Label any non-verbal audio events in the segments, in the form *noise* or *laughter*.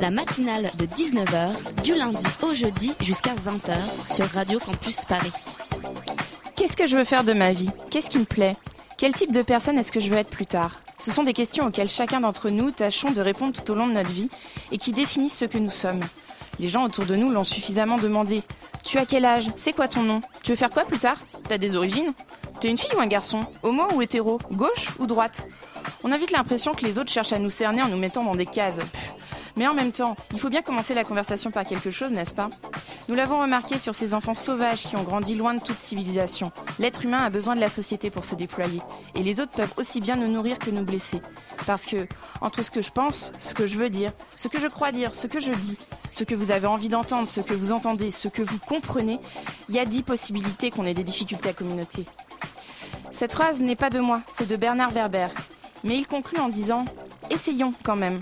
La matinale de 19h, du lundi au jeudi jusqu'à 20h sur Radio Campus Paris. Qu'est-ce que je veux faire de ma vie? Qu'est-ce qui me plaît? Quel type de personne est-ce que je veux être plus tard? Ce sont des questions auxquelles chacun d'entre nous tâchons de répondre tout au long de notre vie et qui définissent ce que nous sommes. Les gens autour de nous l'ont suffisamment demandé. Tu as quel âge? C'est quoi ton nom? Tu veux faire quoi plus tard? T'as des origines? T'es une fille ou un garçon? Homo ou hétéro? Gauche ou droite? On a vite l'impression que les autres cherchent à nous cerner en nous mettant dans des cases. Mais en même temps, il faut bien commencer la conversation par quelque chose, n'est-ce pas? Nous l'avons remarqué sur ces enfants sauvages qui ont grandi loin de toute civilisation. L'être humain a besoin de la société pour se déployer. Et les autres peuvent aussi bien nous nourrir que nous blesser. Parce que, entre ce que je pense, ce que je veux dire, ce que je crois dire, ce que je dis, ce que vous avez envie d'entendre, ce que vous entendez, ce que vous comprenez, il y a dix possibilités qu'on ait des difficultés à communauter. Cette phrase n'est pas de moi, c'est de Bernard Werber. Mais il conclut en disant Essayons quand même.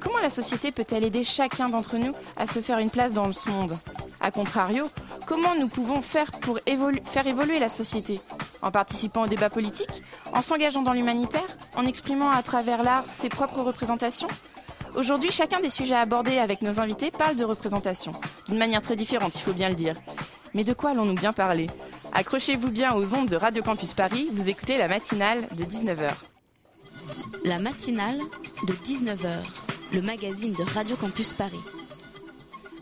Comment la société peut-elle aider chacun d'entre nous à se faire une place dans ce monde? A contrario, comment nous pouvons faire pour faire évoluer la société? En participant au débat politique En s'engageant dans l'humanitaire? En exprimant à travers l'art ses propres représentations? Aujourd'hui, chacun des sujets abordés avec nos invités parle de représentation. D'une manière très différente, il faut bien le dire. Mais de quoi allons-nous bien parler? Accrochez-vous bien aux ondes de Radio Campus Paris, vous écoutez la matinale de 19h. La matinale de 19h, le magazine de Radio Campus Paris.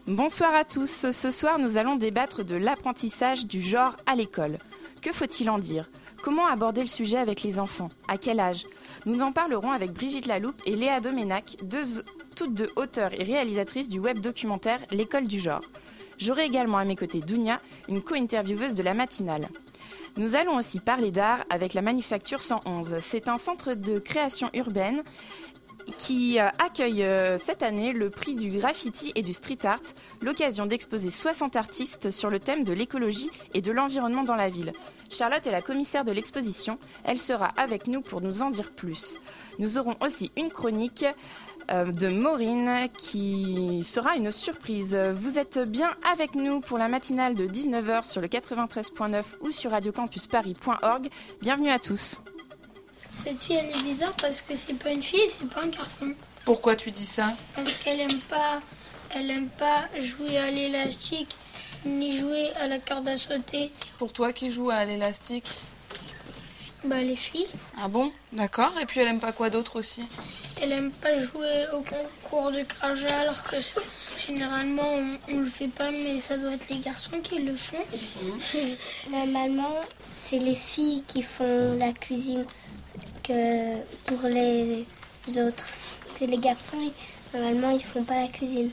Bonsoir à tous. Ce soir, nous allons débattre de l'apprentissage du genre à l'école. Que faut-il en dire? Comment aborder le sujet avec les enfants? À quel âge? Nous en parlerons avec Brigitte Laloupe et Léa Doménac, toutes deux auteurs et réalisatrices du web documentaire L'école du genre. J'aurai également à mes côtés Dounia, une co-intervieweuse de la matinale. Nous allons aussi parler d'art avec la Manufacture 111. C'est un centre de création urbaine qui euh, accueille euh, cette année le prix du graffiti et du street art, l'occasion d'exposer 60 artistes sur le thème de l'écologie et de l'environnement dans la ville. Charlotte est la commissaire de l'exposition, elle sera avec nous pour nous en dire plus. Nous aurons aussi une chronique euh, de Maureen qui sera une surprise. Vous êtes bien avec nous pour la matinale de 19h sur le 93.9 ou sur radiocampusparis.org. Bienvenue à tous. Cette fille, elle est bizarre parce que c'est pas une fille et c'est pas un garçon. Pourquoi tu dis ça Parce qu'elle aime pas, elle aime pas jouer à l'élastique ni jouer à la corde à sauter. Pour toi qui joues à l'élastique Bah les filles, Ah bon? D'accord. Et puis elle aime pas quoi d'autre aussi? Elle aime pas jouer au concours de crachat alors que ça, généralement on, on le fait pas mais ça doit être les garçons qui le font. *laughs* Normalement, c'est les filles qui font la cuisine pour les autres. Que les garçons, normalement, ils font pas la cuisine.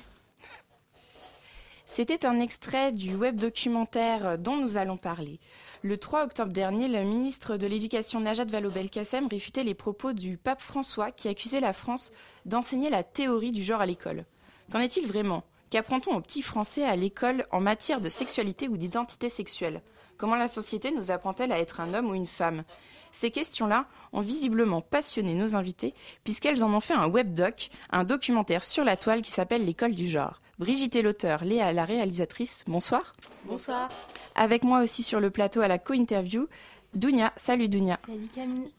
C'était un extrait du web documentaire dont nous allons parler. Le 3 octobre dernier, le ministre de l'Éducation Najat Vallaud-Belkacem réfutait les propos du pape François qui accusait la France d'enseigner la théorie du genre à l'école. Qu'en est-il vraiment? Qu'apprend-on aux petits Français à l'école en matière de sexualité ou d'identité sexuelle? Comment la société nous apprend-elle à être un homme ou une femme? Ces questions-là ont visiblement passionné nos invités puisqu'elles en ont fait un webdoc, un documentaire sur la toile qui s'appelle L'école du genre. Brigitte est l'auteur, Léa la réalisatrice. Bonsoir. Bonsoir. Avec moi aussi sur le plateau à la co-interview, Dounia. Salut Dounia. Salut Camille.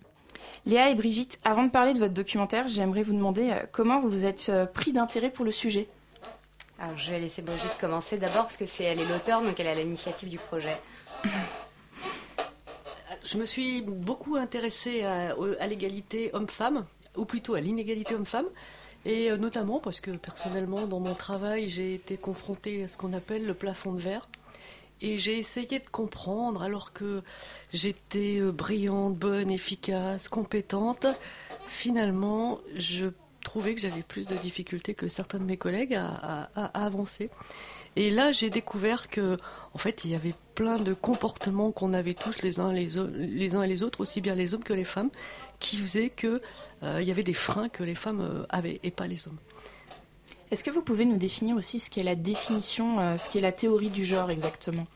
Léa et Brigitte, avant de parler de votre documentaire, j'aimerais vous demander euh, comment vous vous êtes euh, pris d'intérêt pour le sujet? Alors je vais laisser Brigitte commencer d'abord parce que c'est elle est l'auteur donc elle a l'initiative du projet. Je me suis beaucoup intéressée à, l'égalité homme-femme, ou plutôt à l'inégalité homme-femme, et euh, notamment parce que personnellement, dans mon travail, j'ai été confrontée à ce qu'on appelle le plafond de verre. Et j'ai essayé de comprendre, alors que j'étais euh, brillante, bonne, efficace, compétente, finalement, je trouvais que j'avais plus de difficultés que certains de mes collègues à avancer. Et là, j'ai découvert que, en fait, il y avait plein de comportements qu'on avait tous les uns les, uns et les autres, aussi bien les hommes que les femmes, qui faisaient que euh, il y avait des freins que les femmes euh, avaient et pas les hommes. Est-ce que vous pouvez nous définir aussi ce qu'est la définition, euh, ce qu'est la théorie du genre exactement?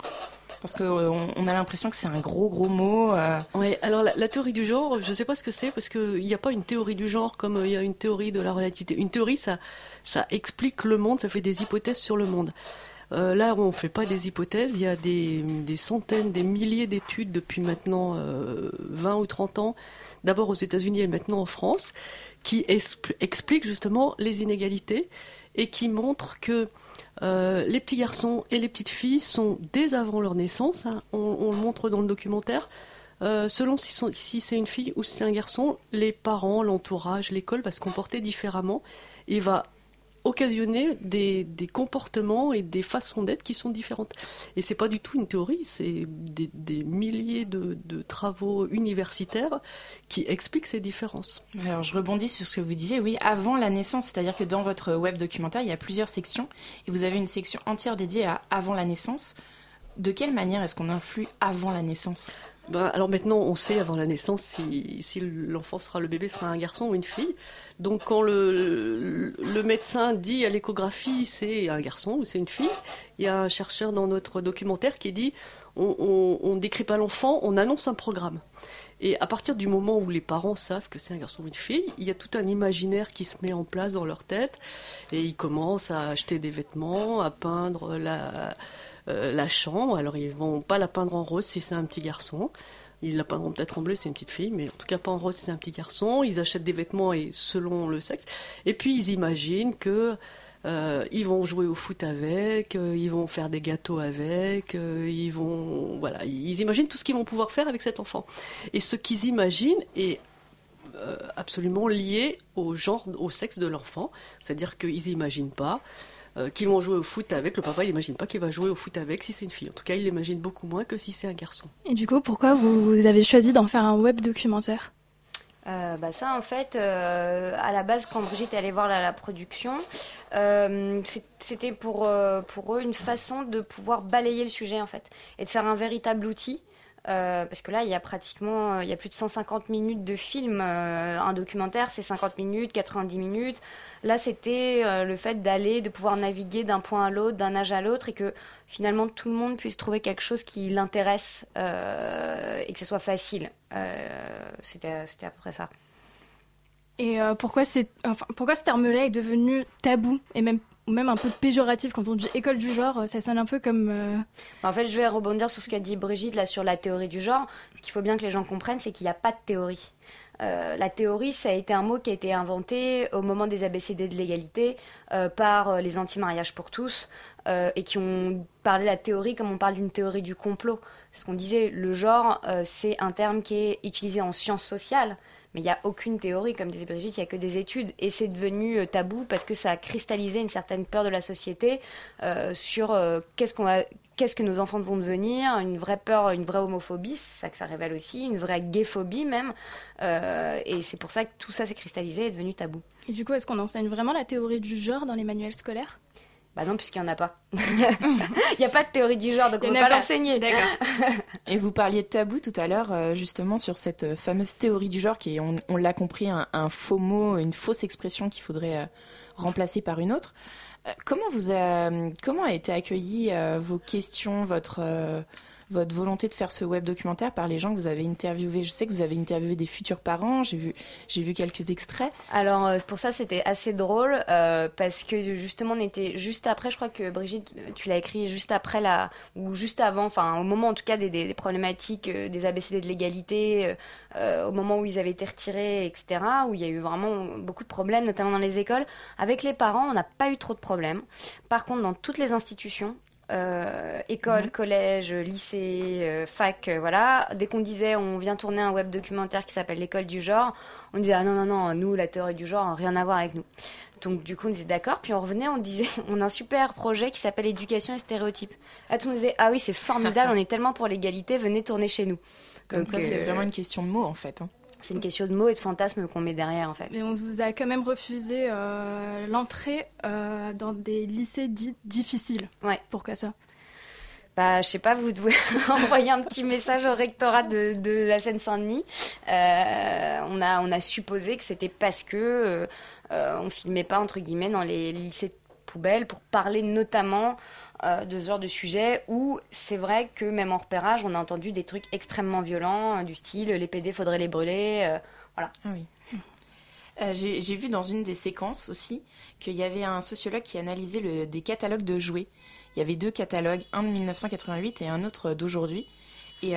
Parce qu'on on a l'impression que c'est un gros gros mot. Euh. Oui, alors la, théorie du genre, je ne sais pas ce que c'est parce qu'il n'y a pas une théorie du genre comme il y a une théorie de la relativité. Une théorie, ça, ça explique le monde, ça fait des hypothèses sur le monde. Euh, là, on ne fait pas des hypothèses, il y a des, centaines, des milliers d'études depuis maintenant 20 ou 30 ans, d'abord aux États-Unis et maintenant en France, qui expliquent justement les inégalités et qui montrent que euh, les petits garçons et les petites filles sont dès avant leur naissance, hein, on, le montre dans le documentaire, euh, selon si, si c'est une fille ou si c'est un garçon, les parents, l'entourage, l'école va se comporter différemment. Et va occasionner des, comportements et des façons d'être qui sont différentes. Et c'est pas du tout une théorie, c'est des, milliers de, travaux universitaires qui expliquent ces différences. Alors je rebondis sur ce que vous disiez, oui, avant la naissance, c'est-à-dire que dans votre web documentaire, il y a plusieurs sections et vous avez une section entière dédiée à avant la naissance. De quelle manière est-ce qu'on influe avant la naissance? Ben, alors maintenant, on sait avant la naissance si, si l'enfant sera, le bébé sera un garçon ou une fille. Donc quand le, le médecin dit à l'échographie c'est un garçon ou c'est une fille, il y a un chercheur dans notre documentaire qui dit on ne décrit pas l'enfant, on annonce un programme. Et à partir du moment où les parents savent que c'est un garçon ou une fille, il y a tout un imaginaire qui se met en place dans leur tête et ils commencent à acheter des vêtements, à peindre la, euh, la chambre. Alors ils vont pas la peindre en rose si c'est un petit garçon. Ils la peindront peut-être en bleu, c'est une petite fille, mais en tout cas pas en rose, si c'est un petit garçon. Ils achètent des vêtements et selon le sexe. Et puis ils imaginent que euh, ils vont jouer au foot avec, euh, ils vont faire des gâteaux avec, ils vont voilà, ils imaginent tout ce qu'ils vont pouvoir faire avec cet enfant. Et ce qu'ils imaginent est absolument lié au genre, au sexe de l'enfant, c'est-à-dire qu'ils n'imaginent pas euh, qui vont jouer au foot avec. Le papa, il n'imagine pas qu'il va jouer au foot avec si c'est une fille. En tout cas, il l'imagine beaucoup moins que si c'est un garçon. Et du coup, pourquoi vous, avez choisi d'en faire un web documentaire euh, bah ça en fait euh, à la base quand Brigitte est allée voir la, la production c'était pour, pour eux une façon de pouvoir balayer le sujet en fait et de faire un véritable outil euh, parce que là, il y a pratiquement euh, il y a plus de 150 minutes de film. Euh, un documentaire, c'est 50 minutes, 90 minutes. Là, c'était le fait d'aller, de pouvoir naviguer d'un point à l'autre, d'un âge à l'autre, et que finalement tout le monde puisse trouver quelque chose qui l'intéresse et que ce soit facile. c'était à peu près ça. Et pourquoi, enfin, pourquoi ce terme-là est devenu tabou et même même un peu péjoratif quand on dit école du genre, ça sonne un peu comme. Euh, en fait, je vais rebondir sur ce qu'a dit Brigitte là sur la théorie du genre. Ce qu'il faut bien que les gens comprennent, c'est qu'il n'y a pas de théorie. Euh, la théorie, ça a été un mot qui a été inventé au moment des ABCD de l'égalité euh, par les anti-mariages pour tous et qui ont parlé de la théorie comme on parle d'une théorie du complot. C'est ce qu'on disait, le genre, c'est un terme qui est utilisé en sciences sociales, mais il n'y a aucune théorie, comme disait Brigitte, il n'y a que des études. Et c'est devenu euh, tabou parce que ça a cristallisé une certaine peur de la société euh, sur euh, qu'est-ce que nos enfants vont devenir, une vraie peur, une vraie homophobie, c'est ça que ça révèle aussi, une vraie gayphobie même. et c'est pour ça que tout ça s'est cristallisé et est devenu tabou. Et du coup, est-ce qu'on enseigne vraiment la théorie du genre dans les manuels scolaires? Bah non, puisqu'il n'y en a pas. *laughs* Il n'y a pas de théorie du genre, donc on ne peut pas l'enseigner. D'accord. *laughs* Et vous parliez de tabou tout à l'heure, euh, justement, sur cette euh, fameuse théorie du genre, qui est, on, l'a compris, un, faux mot, une fausse expression qu'il faudrait euh, remplacer par une autre. comment, vous a, comment a été accueillie vos questions, votre votre volonté de faire ce web documentaire par les gens que vous avez interviewés. Je sais que vous avez interviewé des futurs parents, j'ai vu, j'ai vu quelques extraits. Alors euh, pour ça c'était assez drôle euh, parce que justement on était juste après, je crois que Brigitte, tu l'as écrit juste après la ou juste avant, enfin au moment en tout cas des, des, problématiques euh, des ABCD de l'égalité, au moment où ils avaient été retirés, etc. Où il y a eu vraiment beaucoup de problèmes, notamment dans les écoles. Avec les parents, on n'a pas eu trop de problèmes. Par contre, dans toutes les institutions, euh, école, mhm. collège, lycée, euh, fac, euh, voilà. Dès qu'on disait on vient tourner un web documentaire qui s'appelle l'école du genre, on disait ah non non non, nous la théorie du genre rien à voir avec nous. Donc du coup on disait d'accord, puis on revenait, on disait *laughs* on a un super projet qui s'appelle éducation et stéréotypes. Là tout le monde disait ah oui c'est formidable, *laughs* on est tellement pour l'égalité, venez tourner chez nous. Comme c'est vraiment une question de mots en fait. Hein. C'est une question de mots et de fantasmes qu'on met derrière en fait. Mais on vous a quand même refusé euh, l'entrée euh, dans des lycées dits difficiles. Ouais. Pourquoi ça? Bah, je sais pas, vous devez *laughs* envoyer un petit message au rectorat de, de la Seine-Saint-Denis. Euh, on, a, on a supposé que c'était parce que on filmait pas entre guillemets dans les lycées poubelle pour parler notamment euh, de ce genre de sujet où c'est vrai que même en repérage, on a entendu des trucs extrêmement violents, du style les PD, faudrait les brûler. voilà. Ah oui. J'ai vu dans une des séquences aussi qu'il y avait un sociologue qui analysait le, des catalogues de jouets. Il y avait deux catalogues, un de 1988 et un autre d'aujourd'hui. Et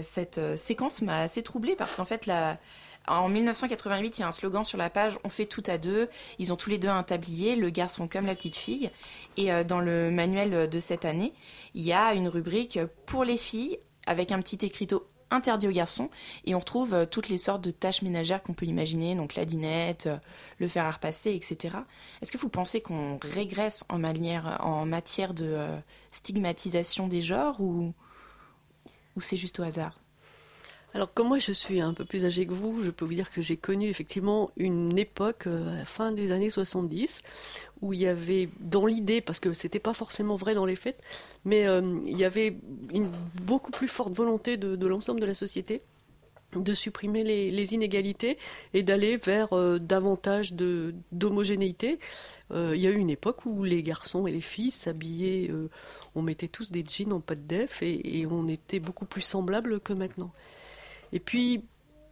cette séquence m'a assez troublée parce qu'en fait, la, en 1988, il y a un slogan sur la page On fait tout à deux. Ils ont tous les deux un tablier, le garçon comme la petite fille. Et euh, dans le manuel de cette année, il y a une rubrique pour les filles avec un petit écriteau interdit aux garçons. Et on retrouve euh, toutes les sortes de tâches ménagères qu'on peut imaginer, donc la dinette, euh, le fer à repasser, etc. Est-ce que vous pensez qu'on régresse en, matière de stigmatisation des genres ou c'est juste au hasard? Alors comme moi je suis un peu plus âgée que vous, je peux vous dire que j'ai connu effectivement une époque, euh, à la fin des années 70, où il y avait dans l'idée, parce que c'était pas forcément vrai dans les faits, mais euh, il y avait une beaucoup plus forte volonté de, l'ensemble de la société de supprimer les, inégalités et d'aller vers euh, davantage d'homogénéité. il y a eu une époque où les garçons et les filles s'habillaient, on mettait tous des jeans en pâte def et, et on était beaucoup plus semblables que maintenant. Et puis,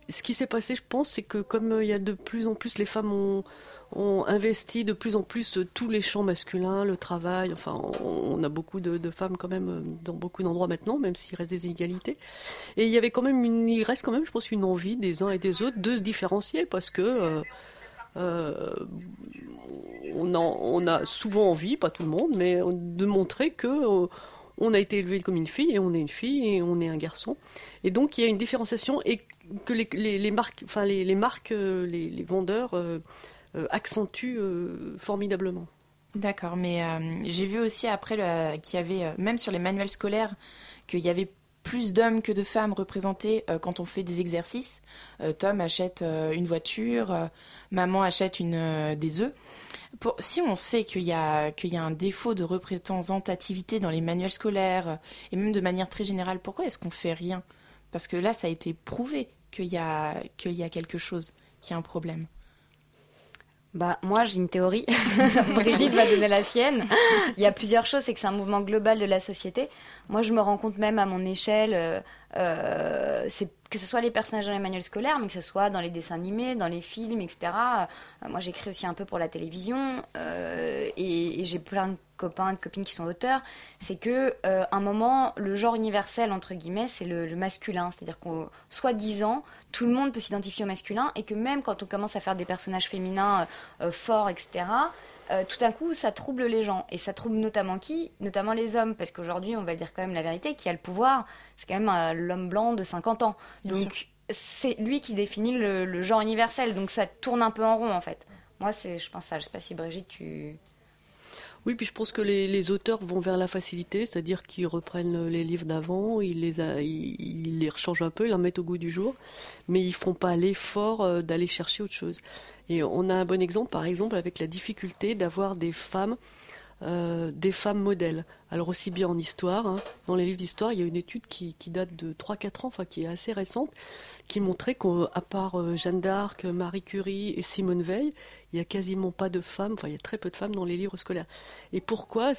ce qui s'est passé, je pense, c'est que comme euh, il y a de plus en plus, les femmes ont, investi de plus en plus tous les champs masculins, le travail, enfin, on, a beaucoup de, femmes quand même euh, dans beaucoup d'endroits maintenant, même s'il reste des inégalités. Et il y avait quand même il reste quand même, je pense, une envie des uns et des autres de se différencier parce que euh, on, a souvent envie, pas tout le monde, mais de montrer que on a été élevé comme une fille et on est une fille et on est un garçon. Et donc il y a une différenciation et que les, marques, enfin les, marques, euh, les, vendeurs euh, euh, accentuent formidablement. D'accord, mais j'ai vu aussi après qu'il y avait, même sur les manuels scolaires, qu'il y avait plus d'hommes que de femmes représentés quand on fait des exercices. Tom achète une voiture, maman achète une, des œufs si on sait qu'il y, a, y a un défaut de représentativité dans les manuels scolaires, et même de manière très générale, pourquoi est-ce qu'on fait rien? Parce que là, ça a été prouvé qu'il y a, y a quelque chose, qu'il y a un problème. Bah, moi, j'ai une théorie. *laughs* Brigitte va donner la sienne. Il y a plusieurs choses. C'est que c'est un mouvement global de la société. Moi, je me rends compte même à mon échelle, euh, euh, que ce soit les personnages dans les manuels scolaires, mais que ce soit dans les dessins animés, dans les films, etc. Euh, moi, j'écris aussi un peu pour la télévision et, j'ai plein de copains, de copines qui sont auteurs. C'est que, un moment, le genre universel entre guillemets, c'est le, masculin, c'est-à-dire qu'on, soit disant, tout le monde peut s'identifier au masculin et que même quand on commence à faire des personnages féminins forts, etc. Euh, tout d'un coup, ça trouble les gens. Et ça trouble notamment qui? Notamment les hommes. Parce qu'aujourd'hui, on va dire quand même la vérité, qui a le pouvoir, c'est quand même euh, l'homme blanc de 50 ans. Donc, c'est lui qui définit le, genre universel. Donc, ça tourne un peu en rond, en fait. Moi, c'est, je pense ça. Je sais pas si Brigitte, tu. Oui, puis je pense que les, auteurs vont vers la facilité, c'est-à-dire qu'ils reprennent les livres d'avant, ils les, ils, les rechangent un peu, ils les remettent au goût du jour, mais ils font pas l'effort euh, d'aller chercher autre chose. Et on a un bon exemple, par exemple, avec la difficulté d'avoir des femmes euh, des femmes modèles. Alors aussi bien en histoire, hein. dans les livres d'histoire, il y a une étude qui, date de 3-4 ans, enfin qui est assez récente, qui montrait qu'à part euh, Jeanne d'Arc, Marie Curie et Simone Veil, il n'y a quasiment pas de femmes, enfin il y a très peu de femmes dans les livres scolaires. Et pourquoi?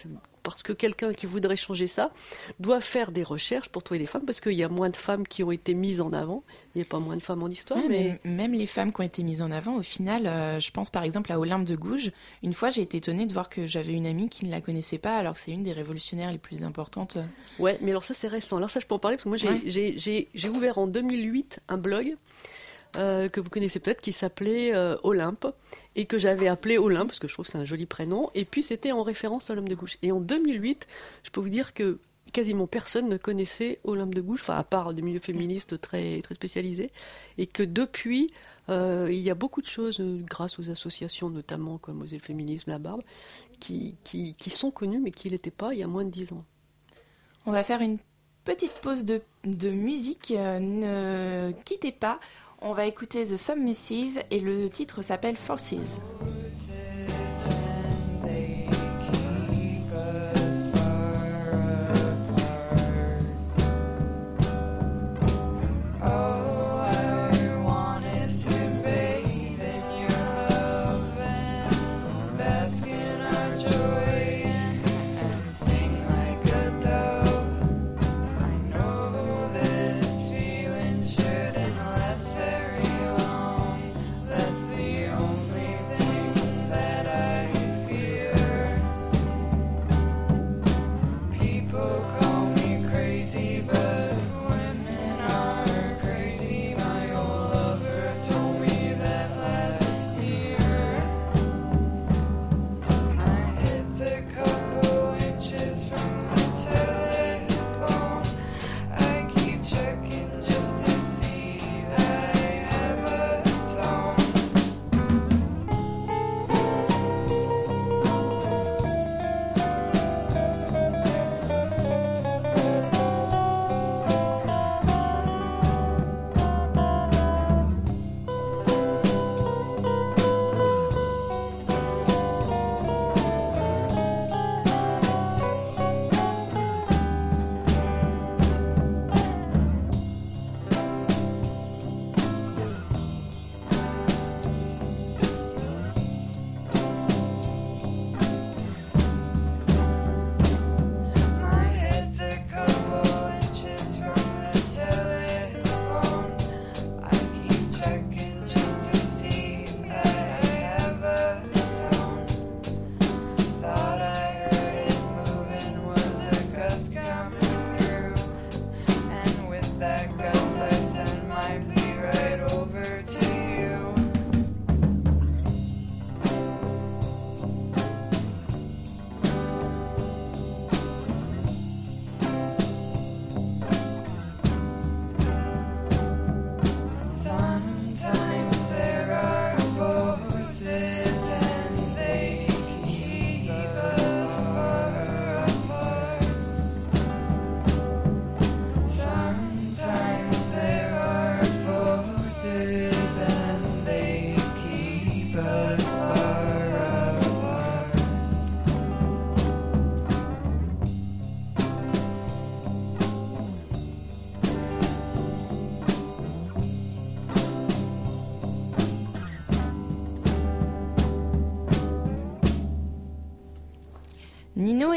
Parce que quelqu'un qui voudrait changer ça doit faire des recherches pour trouver des femmes, parce qu'il y a moins de femmes qui ont été mises en avant. Il n'y a pas moins de femmes en histoire. mais... même les femmes qui ont été mises en avant, au final, euh, je pense par exemple à Olympe de Gouges. Une fois, j'ai été étonnée de voir que j'avais une amie qui ne la connaissait pas, alors que c'est une des révolutionnaires les plus importantes. Ouais, mais alors ça, c'est récent. Alors ça, je peux en parler, parce que moi, j'ai ouvert en 2008 un blog euh, que vous connaissez peut-être qui s'appelait euh, Olympe et que j'avais appelé Olympe parce que je trouve que c'est un joli prénom et puis c'était en référence à l'homme de gauche. Et en 2008, je peux vous dire que quasiment personne ne connaissait Olympe de Gouges, enfin à part des milieux féministes très, très spécialisés, et que depuis, euh, il y a beaucoup de choses, grâce aux associations notamment comme Osez le féminisme, la barbe, qui, qui, sont connues mais qui n'étaient pas il y a moins de dix ans. On va faire une petite pause de, de musique, ne quittez pas. On va écouter The Submissive et le titre s'appelle Forces.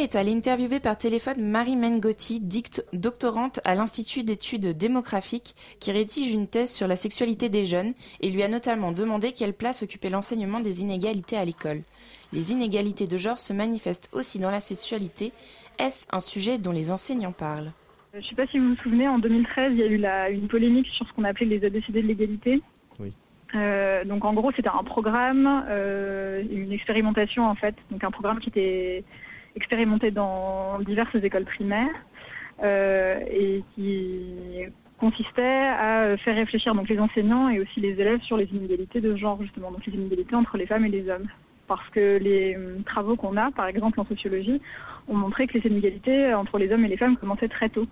Est allé interviewer par téléphone Marie Mengotti, doctorante à l'Institut d'études démographiques, qui rédige une thèse sur la sexualité des jeunes et lui a notamment demandé quelle place occupait l'enseignement des inégalités à l'école. Les inégalités de genre se manifestent aussi dans la sexualité. Est-ce un sujet dont les enseignants parlent? Je ne sais pas si vous vous souvenez, en 2013, il y a eu la, une polémique sur ce qu'on appelait les ABCD de l'égalité. Oui. Euh, donc en gros, c'était un programme, euh, une expérimentation en fait, donc un programme qui était expérimenté dans diverses écoles primaires euh, et qui consistait à faire réfléchir donc les enseignants et aussi les élèves sur les inégalités de genre justement, donc les inégalités entre les femmes et les hommes. Parce que les travaux qu'on a, par exemple en sociologie, ont montré que les inégalités entre les hommes et les femmes commençaient très tôt.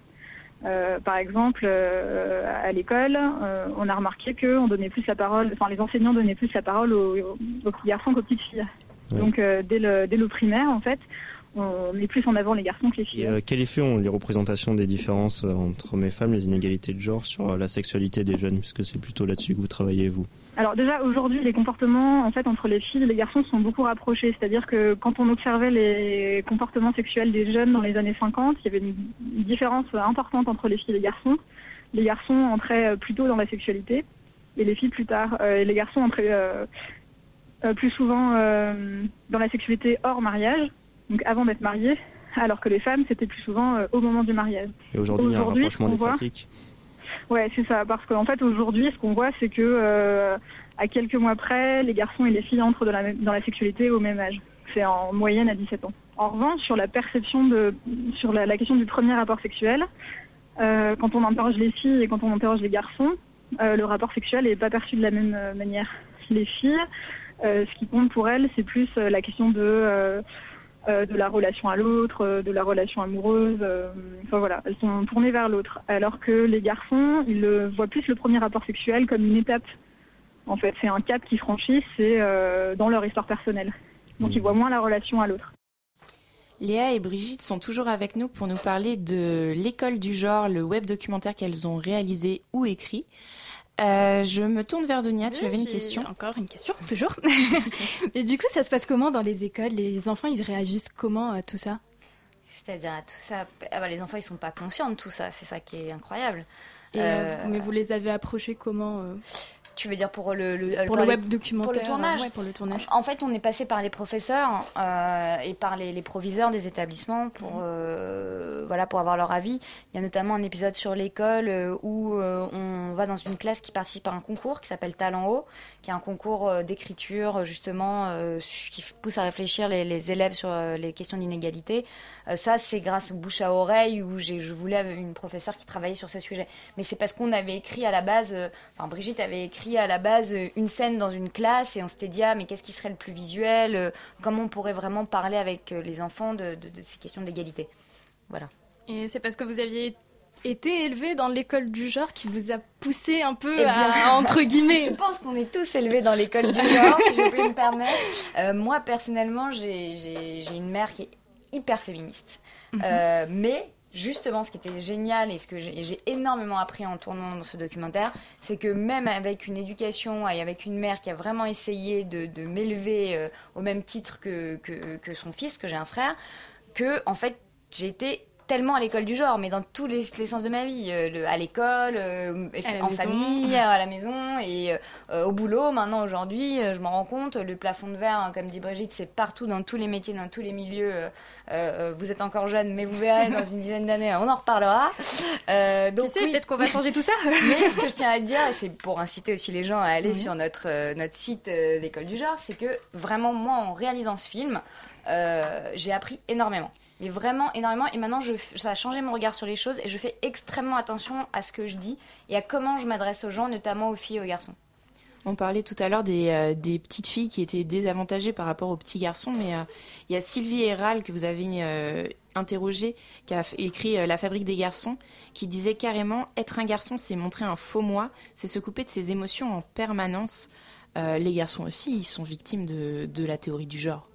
Euh, par exemple, euh, à l'école, euh, on a remarqué que on donnait plus la parole, enfin les enseignants donnaient plus la parole aux, aux petits garçons qu'aux petites filles. Donc dès, le, dès le primaire, en fait, on met plus en avant les garçons que les filles. Et, quel effet ont les représentations des différences entre hommes et femmes, les inégalités de genre sur la sexualité des jeunes, puisque c'est plutôt là-dessus que vous travaillez vous alors déjà aujourd'hui les comportements en fait entre les filles et les garçons sont beaucoup rapprochés, c'est-à-dire que quand on observait les comportements sexuels des jeunes dans les années 50, il y avait une différence importante entre les filles et les garçons. Les garçons entraient plus tôt dans la sexualité et les filles plus tard. Euh, et les garçons entraient euh, euh, plus souvent dans la sexualité hors mariage, donc avant d'être mariés, alors que les femmes c'était plus souvent au moment du mariage. Et aujourd'hui il y a un rapprochement des pratiques. Ouais, c'est ça. Parce qu'en fait, aujourd'hui, ce qu'on voit, c'est que euh, à quelques mois près, les garçons et les filles entrent dans la, dans la sexualité au même âge. C'est en moyenne à 17 ans. En revanche, sur la perception de, sur la, question du premier rapport sexuel, euh, quand on interroge les filles et quand on interroge les garçons, euh, le rapport sexuel n'est pas perçu de la même manière. Les filles, ce qui compte pour elles, c'est plus la question de euh, de la relation à l'autre, euh, de la relation amoureuse. Euh, enfin voilà, elles sont tournées vers l'autre. Alors que les garçons, ils voient plus le premier rapport sexuel comme une étape. En fait, c'est un cap qu'ils franchissent, c'est dans leur histoire personnelle. Donc ils voient moins la relation à l'autre. Léa et Brigitte sont toujours avec nous pour nous parler de l'école du genre, le web documentaire qu'elles ont réalisé ou écrit. Euh, je me tourne vers Dunia, tu avais une question Encore une question, *laughs* toujours. Et du coup, ça se passe comment dans les écoles? Les enfants, ils réagissent comment à tout ça? C'est-à-dire à tout ça ah bah, Les enfants, ils sont pas conscients de tout ça, c'est ça qui est incroyable. Euh, euh, mais vous les avez approchés comment tu veux dire pour le, le pour, le web documentaire pour le tournage pour le tournage. En fait, on est passé par les professeurs euh, et par les, les, proviseurs des établissements pour mhm. euh, voilà pour avoir leur avis. Il y a notamment un épisode sur l'école euh, où on va dans une classe qui participe à un concours qui s'appelle Talent Haut, qui est un concours d'écriture justement qui pousse à réfléchir les, les élèves sur les questions d'inégalité. ça, c'est grâce au bouche à oreille où je voulais une professeure qui travaillait sur ce sujet. Mais c'est parce qu'on avait écrit à la base, enfin Brigitte avait écrit à la base euh, une scène dans une classe et on s'était dit ah mais qu'est-ce qui serait le plus visuel euh, Comment on pourrait vraiment parler avec euh, les enfants de, ces questions d'égalité Voilà. Et c'est parce que vous aviez été élevé dans l'école du genre qui vous a poussé un peu eh à, *laughs* entre guillemets. je pense qu'on est tous élevés dans l'école du genre, si je peux me permettre. moi personnellement, j'ai une mère qui est hyper féministe, mhm. mais justement, ce qui était génial et ce que j'ai énormément appris en tournant dans ce documentaire, c'est que même avec une éducation et avec une mère qui a vraiment essayé de, m'élever euh, au même titre que, son fils, que j'ai un frère, que en fait j'ai été tellement à l'école du genre, mais dans tous les, sens de ma vie, euh, à l'école, euh, en famille, à la maison et euh, au boulot. Maintenant, aujourd'hui, je m'en rends compte, le plafond de verre, hein, comme dit Brigitte, c'est partout dans tous les métiers, dans tous les milieux. vous êtes encore jeune, mais vous verrez, dans une dizaine d'années, on en reparlera. donc, Qui peut-être qu'on va changer tout ça. *laughs* mais ce que je tiens à dire, et c'est pour inciter aussi les gens à aller mhm. sur notre, notre site l'école du genre, c'est que vraiment, moi, en réalisant ce film, j'ai appris énormément mais vraiment énormément. Et maintenant, ça a changé mon regard sur les choses et je fais extrêmement attention à ce que je dis et à comment je m'adresse aux gens, notamment aux filles et aux garçons. On parlait tout à l'heure des, euh, petites filles qui étaient désavantagées par rapport aux petits garçons, mais euh, il y a Sylvie Héral que vous avez euh, interrogée, qui a écrit La fabrique des garçons, qui disait carrément Être un garçon, c'est montrer un faux moi, c'est se couper de ses émotions en permanence. les garçons aussi, ils sont victimes de la théorie du genre.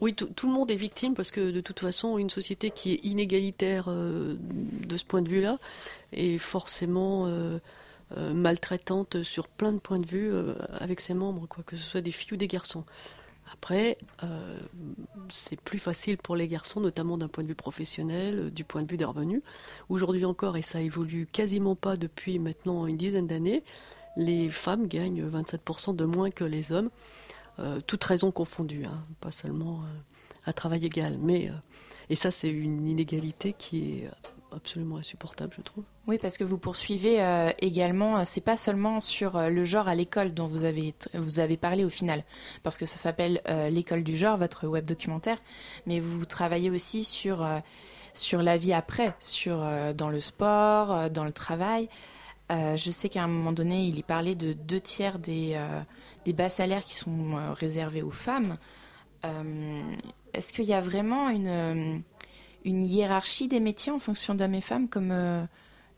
Oui, tout, le monde est victime parce que de toute façon, une société qui est inégalitaire euh, de ce point de vue-là est forcément euh, euh, maltraitante sur plein de points de vue avec ses membres, quoi, que ce soit des filles ou des garçons. Après, c'est plus facile pour les garçons, notamment d'un point de vue professionnel, du point de vue des revenus. Aujourd'hui encore, et ça évolue quasiment pas depuis maintenant une dizaine d'années, les femmes gagnent 27% de moins que les hommes, toutes raisons confondues, hein, pas seulement à travail égal. Mais, et ça, c'est une inégalité qui est absolument insupportable, je trouve. Oui, parce que vous poursuivez euh, également, euh, c'est pas seulement sur euh, le genre à l'école dont vous avez, vous avez parlé au final, parce que ça s'appelle L'école du genre, votre web documentaire, mais vous travaillez aussi sur, sur la vie après, sur, dans le sport, dans le travail. je sais qu'à un moment donné, il y parlait de deux tiers des, des bas salaires qui sont réservés aux femmes. Est-ce qu'il y a vraiment une une hiérarchie des métiers en fonction d'hommes et femmes, comme euh,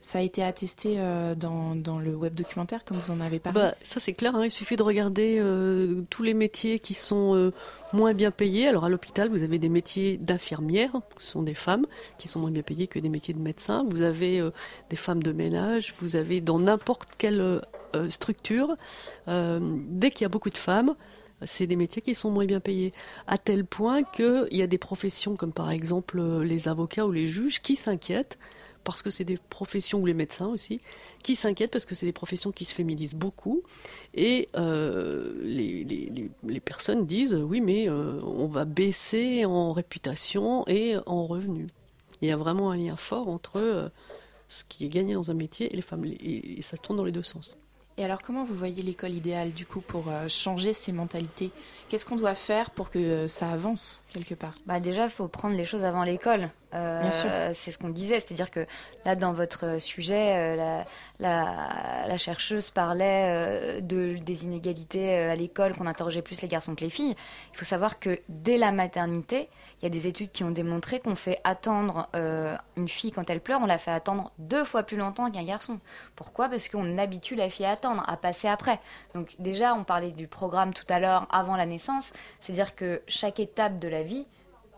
ça a été attesté euh, dans, le web documentaire, comme vous en avez parlé bah, Ça c'est clair, hein. il suffit de regarder euh, tous les métiers qui sont moins bien payés. Alors à l'hôpital, vous avez des métiers d'infirmières, ce sont des femmes qui sont moins bien payées que des métiers de médecins. Vous avez des femmes de ménage, vous avez dans n'importe quelle structure, dès qu'il y a beaucoup de femmes, c'est des métiers qui sont moins bien payés. À tel point qu'il y a des professions comme par exemple euh, les avocats ou les juges qui s'inquiètent parce que c'est des professions, ou les médecins aussi, qui s'inquiètent parce que c'est des professions qui se féminisent beaucoup. Et euh, les, personnes disent, oui, mais euh, on va baisser en réputation et en revenus. Il y a vraiment un lien fort entre ce qui est gagné dans un métier et les femmes. et ça tourne dans les deux sens. Et alors, comment vous voyez l'école idéale, du coup, pour euh, changer ces mentalités? Qu'est-ce qu'on doit faire pour que euh, ça avance, quelque part? Bah Déjà, il faut prendre les choses avant l'école. Euh, c'est ce qu'on disait, c'est-à-dire que là, dans votre sujet, la, la, chercheuse parlait de, des inégalités à l'école, qu'on interrogeait plus les garçons que les filles. Il faut savoir que dès la maternité, il y a des études qui ont démontré qu'on fait attendre une fille quand elle pleure, on la fait attendre deux fois plus longtemps qu'un garçon. Pourquoi? Parce qu'on habitue la fille à attendre à passer après. Donc déjà, on parlait du programme tout à l'heure avant la naissance, c'est-à-dire que chaque étape de la vie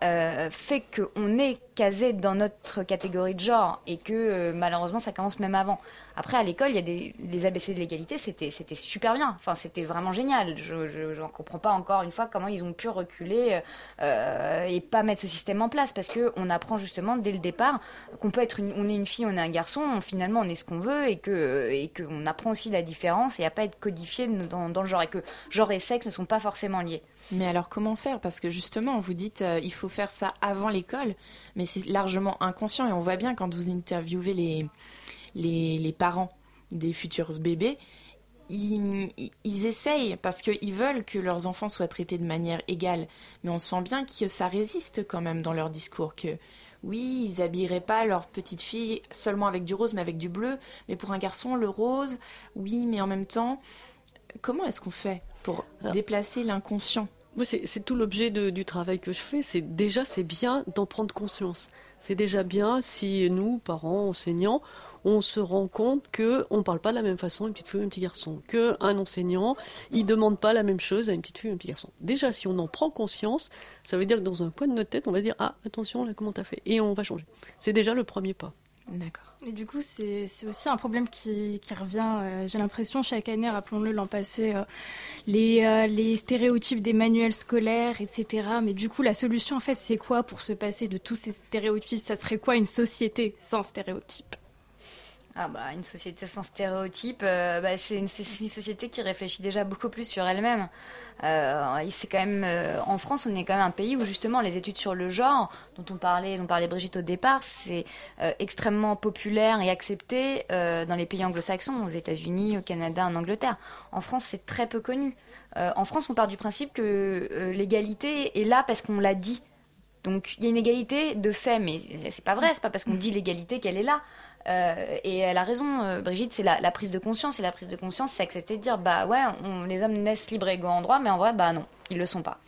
euh, fait qu'on est casé dans notre catégorie de genre et que euh, malheureusement ça commence même avant. Après à l'école, il y a les ABC de l'égalité, c'était c'était super bien. Enfin, c'était vraiment génial. Je n'en comprends pas encore une fois comment ils ont pu reculer euh, et pas mettre ce système en place parce que on apprend justement dès le départ qu'on peut être une, on est une fille, on est un garçon, finalement on est ce qu'on veut et que et qu'on apprend aussi la différence et à pas être codifié dans, dans le genre et que genre et sexe ne sont pas forcément liés. Mais alors comment faire? Parce que justement, vous dites euh, il faut faire ça avant l'école, mais c'est largement inconscient et on voit bien quand vous interviewez les, les, parents des futurs bébés, ils, ils, essayent parce qu'ils veulent que leurs enfants soient traités de manière égale. Mais on sent bien que ça résiste quand même dans leur discours, que oui, ils habilleraient pas leur petite fille seulement avec du rose, mais avec du bleu. Mais pour un garçon, le rose, oui, mais en même temps, comment est-ce qu'on fait pour déplacer l'inconscient? C'est tout l'objet du travail que je fais. C'est déjà, c'est bien d'en prendre conscience. C'est déjà bien si nous, parents, enseignants, on se rend compte que on parle pas de la même façon à une petite fille ou un petit garçon, que un enseignant, il demande pas la même chose à une petite fille ou un petit garçon. Déjà, si on en prend conscience, ça veut dire que dans un coin de notre tête, on va dire ah attention là comment t'as fait? Et on va changer. C'est déjà le premier pas. D'accord. Et du coup, c'est aussi un problème qui, qui revient, euh, j'ai l'impression, chaque année, rappelons-le, l'an passé, euh, les, euh, les, stéréotypes des manuels scolaires, etc. Mais du coup, la solution, en fait, c'est quoi pour se passer de tous ces stéréotypes? Ça serait quoi une société sans stéréotypes? Ah bah une société sans stéréotypes, euh, bah, c'est une, société qui réfléchit déjà beaucoup plus sur elle-même. Euh, c'est quand même euh, en France, on est quand même un pays où justement les études sur le genre, dont on parlait, dont parlait Brigitte au départ, c'est extrêmement populaire et accepté dans les pays anglo-saxons, aux États-Unis, au Canada, en Angleterre. En France, c'est très peu connu. en France, on part du principe que l'égalité est là parce qu'on l'a dit. Donc il y a une égalité de fait, mais c'est pas vrai. C'est pas parce qu'on dit l'égalité qu'elle est là. Euh, et elle a raison, euh, Brigitte, c'est la, prise de conscience. Et la prise de conscience, c'est accepter de dire bah ouais, les hommes naissent libres et égaux en droit, mais en vrai, bah non, ils le sont pas.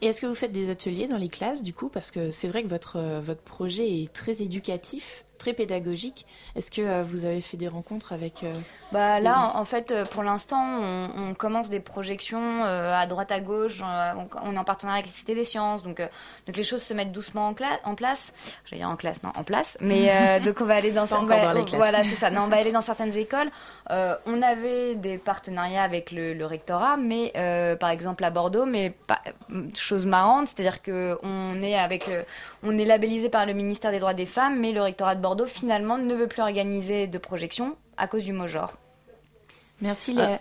Et est-ce que vous faites des ateliers dans les classes du coup? Parce que c'est vrai que votre, votre projet est très éducatif. Très pédagogique. Est-ce que euh, vous avez fait des rencontres avec... euh, Bah des- là, en, en fait, euh, pour l'instant, on, on commence des projections euh, à droite à gauche. on, on est en partenariat avec la Cité des Sciences, donc donc les choses se mettent doucement en, en place. J'allais dire en classe, non, en place. Mais *laughs* donc on va aller dans, Pas on encore va- dans les classes. Voilà, c'est ça. Non, on va aller dans certaines écoles. Euh, on avait des partenariats avec le, le rectorat, mais euh, par exemple à Bordeaux, mais pas, chose marrante, c'est-à-dire que on est avec, le- on est labellisé par le ministère des droits des femmes, mais le rectorat de Bordeaux finalement ne veut plus organiser de projection à cause du mot genre. Merci Léa.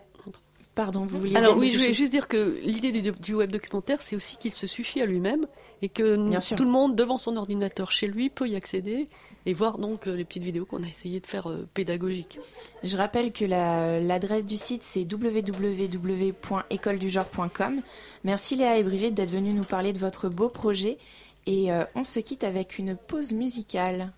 Pardon, vous vouliez Alors oui, je voulais juste dire que l'idée du, du web documentaire, c'est aussi qu'il se suffit à lui-même et que Bien sûr. tout le monde devant son ordinateur chez lui peut y accéder et voir donc euh, les petites vidéos qu'on a essayé de faire euh, pédagogiques. Je rappelle que la- l'adresse du site c'est www.écoledugenre.com. Merci Léa et Brigitte d'être venues nous parler de votre beau projet et euh, on se quitte avec une pause musicale.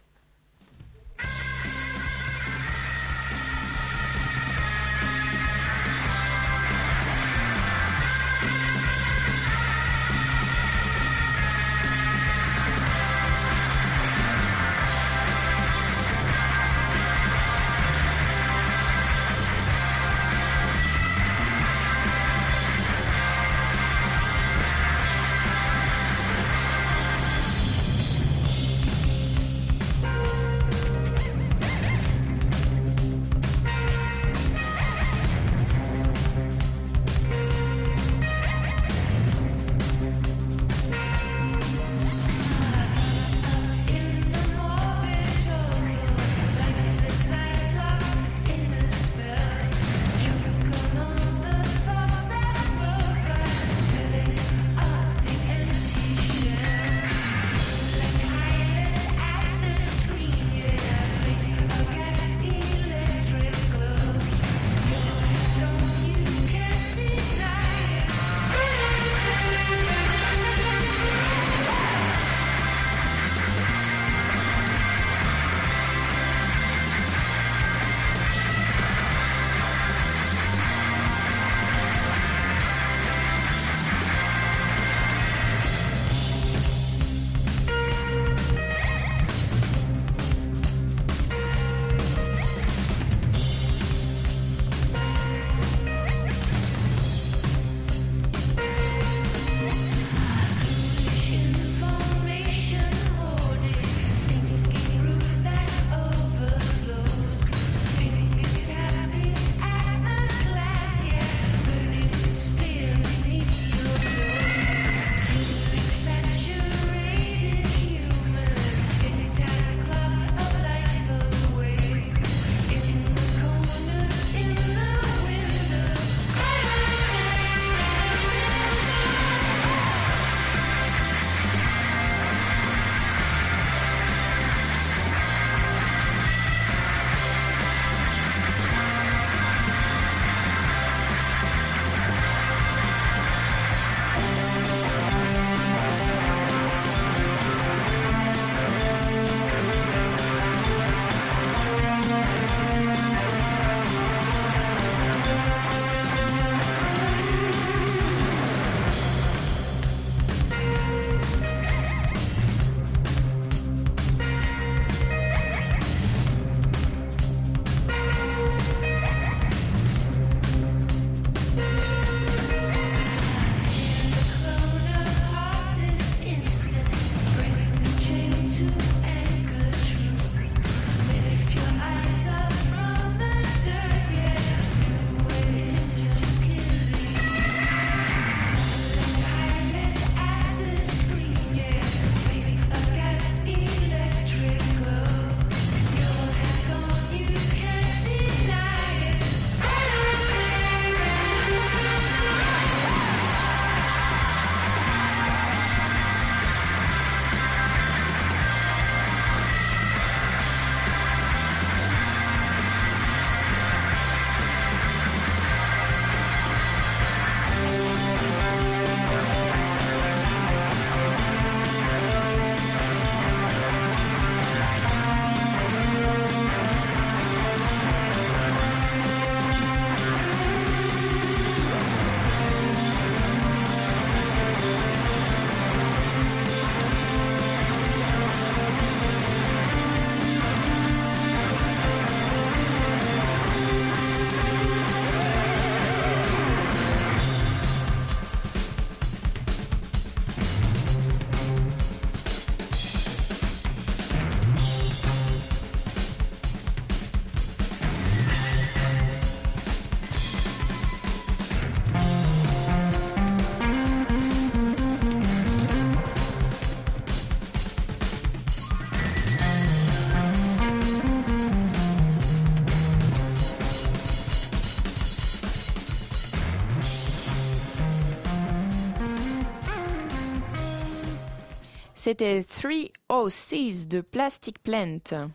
C'était 306 de Plastic Plant.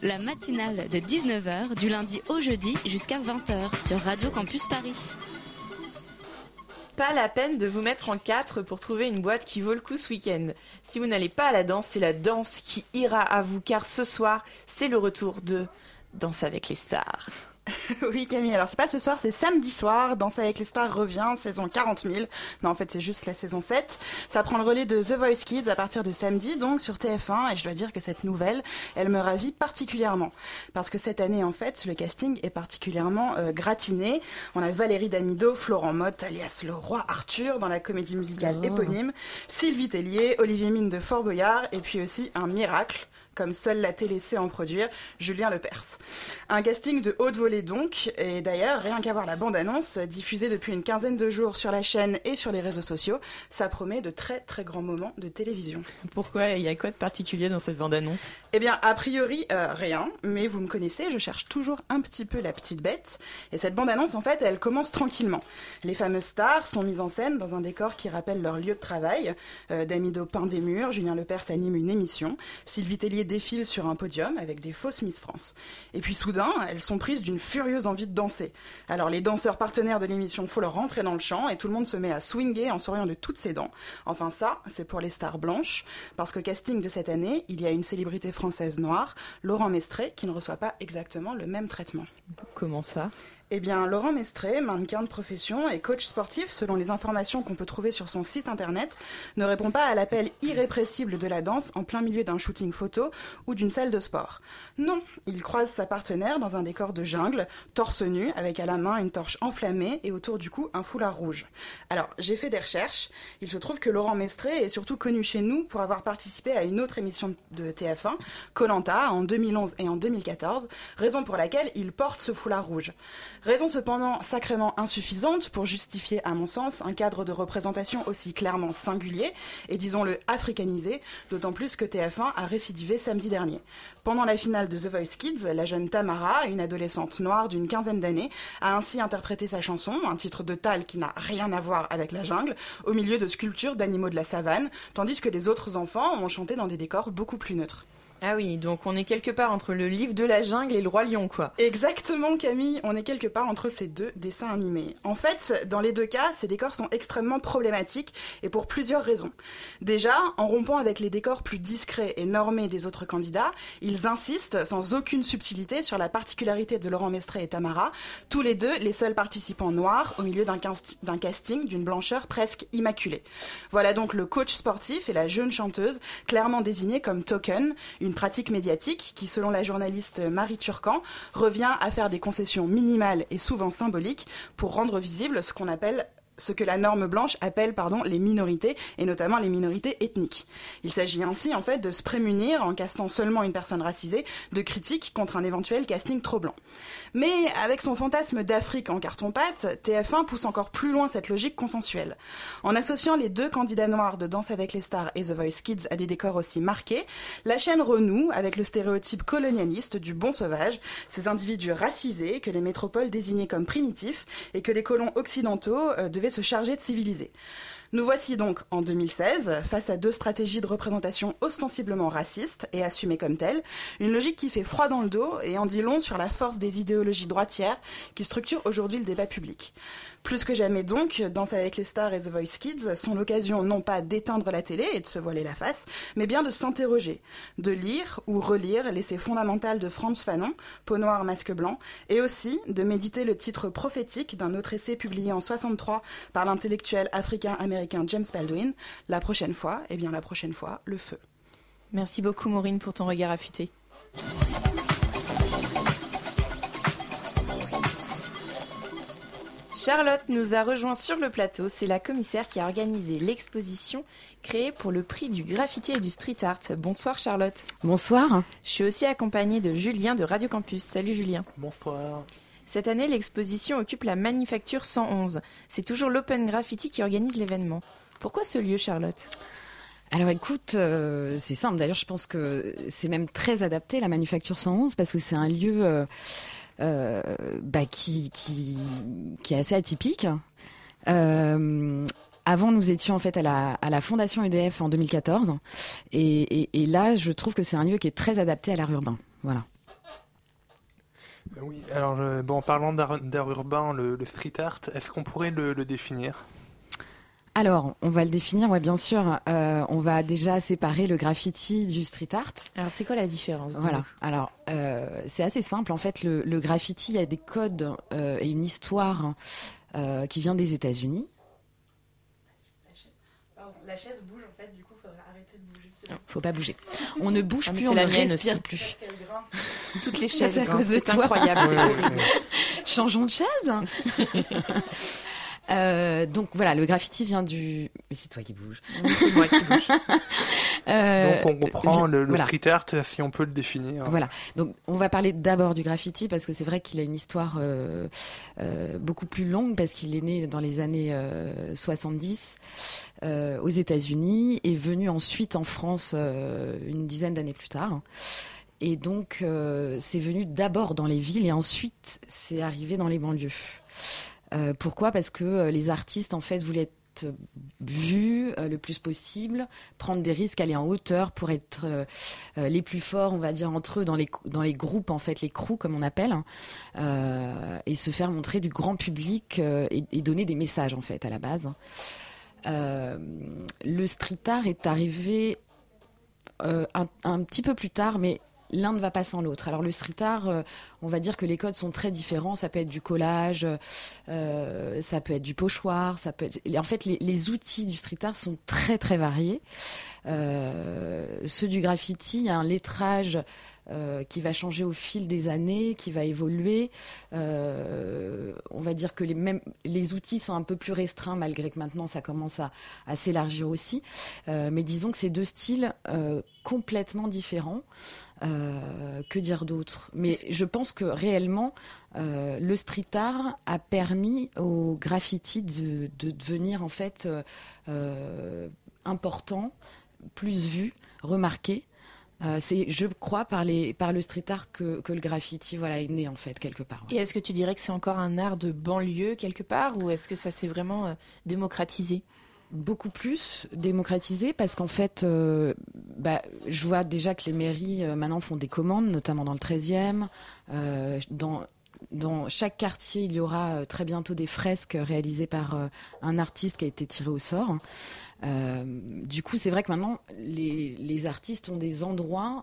La matinale de 19h du lundi au jeudi jusqu'à 20h sur Radio Campus Paris. Pas la peine de vous mettre en quatre pour trouver une boîte qui vaut le coup ce week-end. Si vous n'allez pas à la danse, c'est la danse qui ira à vous car ce soir, c'est le retour de Danse avec les stars. *laughs* oui Camille, alors c'est pas ce soir, c'est samedi soir. Danse avec les stars revient, saison 40 000. Non, en fait c'est juste la saison 7. Ça prend le relais de The Voice Kids à partir de samedi, donc sur TF1. Et je dois dire que cette nouvelle, elle me ravit particulièrement. Parce que cette année, en fait, le casting est particulièrement euh, gratiné. On a Valérie Damido, Florent Mott, alias le roi Arthur dans la comédie musicale Oh. éponyme, Sylvie Tellier, Olivier Mine de Fort Boyard, et puis aussi un miracle comme seule la télé sait en produire, Julien Lepers. Un casting de haute volée donc, et d'ailleurs, rien qu'à voir la bande-annonce, diffusée depuis une quinzaine de jours sur la chaîne et sur les réseaux sociaux, ça promet de très très grands moments de télévision. Pourquoi Il y a quoi de particulier dans cette bande-annonce? Eh bien, a priori, euh, rien, mais vous me connaissez, je cherche toujours un petit peu la petite bête, et cette bande-annonce, en fait, elle commence tranquillement. Les fameuses stars sont mises en scène dans un décor qui rappelle leur lieu de travail. Euh, Damido peint des murs, Julien Lepers anime une émission, Sylvie Tellier défile sur un podium avec des fausses Miss France. Et puis soudain, elles sont prises d'une furieuse envie de danser. Alors les danseurs partenaires de l'émission, faut leur rentrer dans le champ, et tout le monde se met à swinger en souriant de toutes ses dents. Enfin ça, c'est pour les stars blanches, parce que casting de cette année, il y a une célébrité française noire, Laurent Mestré, qui ne reçoit pas exactement le même traitement. Comment ça? Eh bien, Laurent Mestré, mannequin de profession et coach sportif, selon les informations qu'on peut trouver sur son site internet, ne répond pas à l'appel irrépressible de la danse en plein milieu d'un shooting photo ou d'une salle de sport. Non, il croise sa partenaire dans un décor de jungle, torse nu, avec à la main une torche enflammée et autour du cou un foulard rouge. Alors, j'ai fait des recherches. Il se trouve que Laurent Mestré est surtout connu chez nous pour avoir participé à une autre émission de TF1, Colanta, en 2011 et en 2014, raison pour laquelle il porte ce foulard rouge. Raison cependant sacrément insuffisante pour justifier, à mon sens, un cadre de représentation aussi clairement singulier et disons-le africanisé, d'autant plus que TF1 a récidivé samedi dernier. Pendant la finale de The Voice Kids, la jeune Tamara, une adolescente noire d'une quinzaine d'années, a ainsi interprété sa chanson, un titre de Tal qui n'a rien à voir avec la jungle, au milieu de sculptures d'animaux de la savane, tandis que les autres enfants ont chanté dans des décors beaucoup plus neutres. Ah oui, donc on est quelque part entre le livre de la jungle et le roi lion, quoi. Exactement, Camille, on est quelque part entre ces deux dessins animés. En fait, dans les deux cas, ces décors sont extrêmement problématiques et pour plusieurs raisons. Déjà, en rompant avec les décors plus discrets et normés des autres candidats, ils insistent sans aucune subtilité sur la particularité de Laurent Mestré et Tamara, tous les deux les seuls participants noirs au milieu d'un cast- d'un casting d'une blancheur presque immaculée. Voilà donc le coach sportif et la jeune chanteuse clairement désignés comme token, pratique médiatique qui, selon la journaliste Marie Turcan, revient à faire des concessions minimales et souvent symboliques pour rendre visible ce qu'on appelle ce que la norme blanche appelle pardon, les minorités, et notamment les minorités ethniques. Il s'agit ainsi en fait de se prémunir, en castant seulement une personne racisée, de critiques contre un éventuel casting trop blanc. Mais avec son fantasme d'Afrique en carton-pâte, TF1 pousse encore plus loin cette logique consensuelle. En associant les deux candidats noirs de Danse avec les stars et The Voice Kids à des décors aussi marqués, la chaîne renoue avec le stéréotype colonialiste du bon sauvage, ces individus racisés que les métropoles désignaient comme primitifs et que les colons occidentaux euh, devaient se charger de civiliser. Nous voici donc en 2016 face à deux stratégies de représentation ostensiblement racistes et assumées comme telles, une logique qui fait froid dans le dos et en dit long sur la force des idéologies droitières qui structurent aujourd'hui le débat public. Plus que jamais donc, Danse avec les stars et The Voice Kids sont l'occasion non pas d'éteindre la télé et de se voiler la face, mais bien de s'interroger, de lire ou relire l'essai fondamental de Franz Fanon, Peau noire, masque blanc, et aussi de méditer le titre prophétique d'un autre essai publié en 63 par l'intellectuel africain-américain James Baldwin, La prochaine fois, et bien la prochaine fois, le feu. Merci beaucoup Maureen pour ton regard affûté. Charlotte nous a rejoint sur le plateau. C'est la commissaire qui a organisé l'exposition créée pour le prix du graffiti et du street art. Bonsoir Charlotte. Bonsoir. Je suis aussi accompagnée de Julien de Radio Campus. Salut Julien. Bonsoir. Cette année, l'exposition occupe la Manufacture 111. C'est toujours l'Open Graffiti qui organise l'événement. Pourquoi ce lieu, Charlotte? Alors écoute, euh, c'est simple. D'ailleurs, je pense que c'est même très adapté la Manufacture 111 parce que c'est un lieu euh, euh, bah, qui, est assez atypique. Euh, avant, nous étions en fait à la, Fondation EDF en 2014. Et, là, je trouve que c'est un lieu qui est très adapté à l'art urbain. Voilà. Oui, alors euh, bon, en parlant d'art urbain, le, street art, est-ce qu'on pourrait le définir? Alors, on va le définir, ouais, bien sûr. Euh, on va déjà séparer le graffiti du street art. Alors, c'est quoi la différence Voilà. Alors, euh, c'est assez simple. En fait, le, le graffiti, il y a des codes euh, et une histoire euh, qui vient des États-Unis. La chaise bouge en fait, du coup, il faudrait arrêter de bouger. Bon. Faut pas bouger. On ne bouge Ah, plus, c'est on la ne mienne respire aussi. plus. *laughs* Toutes les chaises c'est à grincent, cause de c'est toi. incroyable. *laughs* Changeons de chaise. *laughs* Euh, donc voilà, le graffiti vient du. Mais c'est toi qui bouge. C'est moi qui bouge. *laughs* Euh, Donc on comprend le, le voilà. street art, si on peut le définir. Voilà. Donc, on va parler d'abord du graffiti parce que c'est vrai qu'il a une histoire euh, euh, beaucoup plus longue parce qu'il est né dans les années euh, 70 euh, aux États-Unis et venu ensuite en France euh, une dizaine d'années plus tard. Et donc, euh, c'est venu d'abord dans les villes et ensuite c'est arrivé dans les banlieues. Euh, pourquoi? Parce que euh, les artistes en fait voulaient être vus euh, le plus possible, prendre des risques, aller en hauteur pour être les plus forts, on va dire entre eux dans les dans les groupes en fait, les crews comme on appelle, hein, et se faire montrer du grand public et, donner des messages en fait à la base. Euh, le street art est arrivé un, un petit peu plus tard, mais l'un ne va pas sans l'autre. Alors le street art, euh, on va dire que les codes sont très différents. Ça peut être du collage, euh, ça peut être du pochoir, ça peut être... En fait, les, outils du street art sont très très variés. Euh, ceux du graffiti, il y a un lettrage qui va changer au fil des années, qui va évoluer. On va dire que les, outils sont un peu plus restreints, malgré que maintenant ça commence à, s'élargir aussi. Mais disons que c'est deux styles complètement différents. Euh, que dire d'autre? Mais je pense que réellement, euh, le street art a permis au graffiti de, de devenir en fait euh, important, plus vu, remarqué. Euh, c'est, je crois, par, les, par le street art que, que le graffiti voilà, est né en fait quelque part. Et est-ce que tu dirais que c'est encore un art de banlieue quelque part? Ou est-ce que ça s'est vraiment euh, démocratisé? Beaucoup plus démocratisé parce qu'en fait, euh, bah, je vois déjà que les mairies euh, maintenant font des commandes, notamment dans le 13e. Euh, dans, dans chaque quartier, il y aura très bientôt des fresques réalisées par un artiste qui a été tiré au sort. Du coup, c'est vrai que maintenant, les, les artistes ont des endroits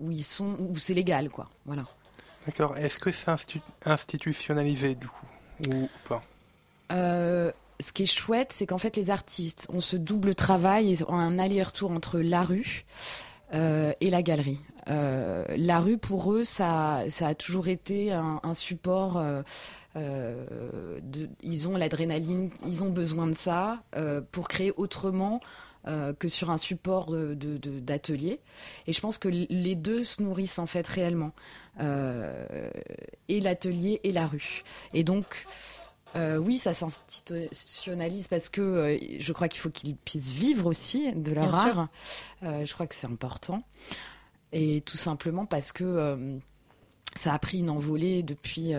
où ils sont, où c'est légal, quoi. Voilà. D'accord. Est-ce que c'est institu- institutionnalisé du coup ou pas? Ce qui est chouette, c'est qu'en fait, les artistes ont ce double travail et ont un aller-retour entre la rue euh, et la galerie. Euh, la rue, pour eux, ça, a toujours été un, support. euh, ils ont l'adrénaline, ils ont besoin de ça pour créer autrement que sur un support d'atelier. Et je pense que les deux se nourrissent en fait réellement, et l'atelier et la rue. Et donc, euh, oui, ça s'institutionnalise parce que euh, je crois qu'il faut qu'ils puissent vivre aussi de leur Bien art. Euh, je crois que c'est important. Et tout simplement parce que ça a pris une envolée depuis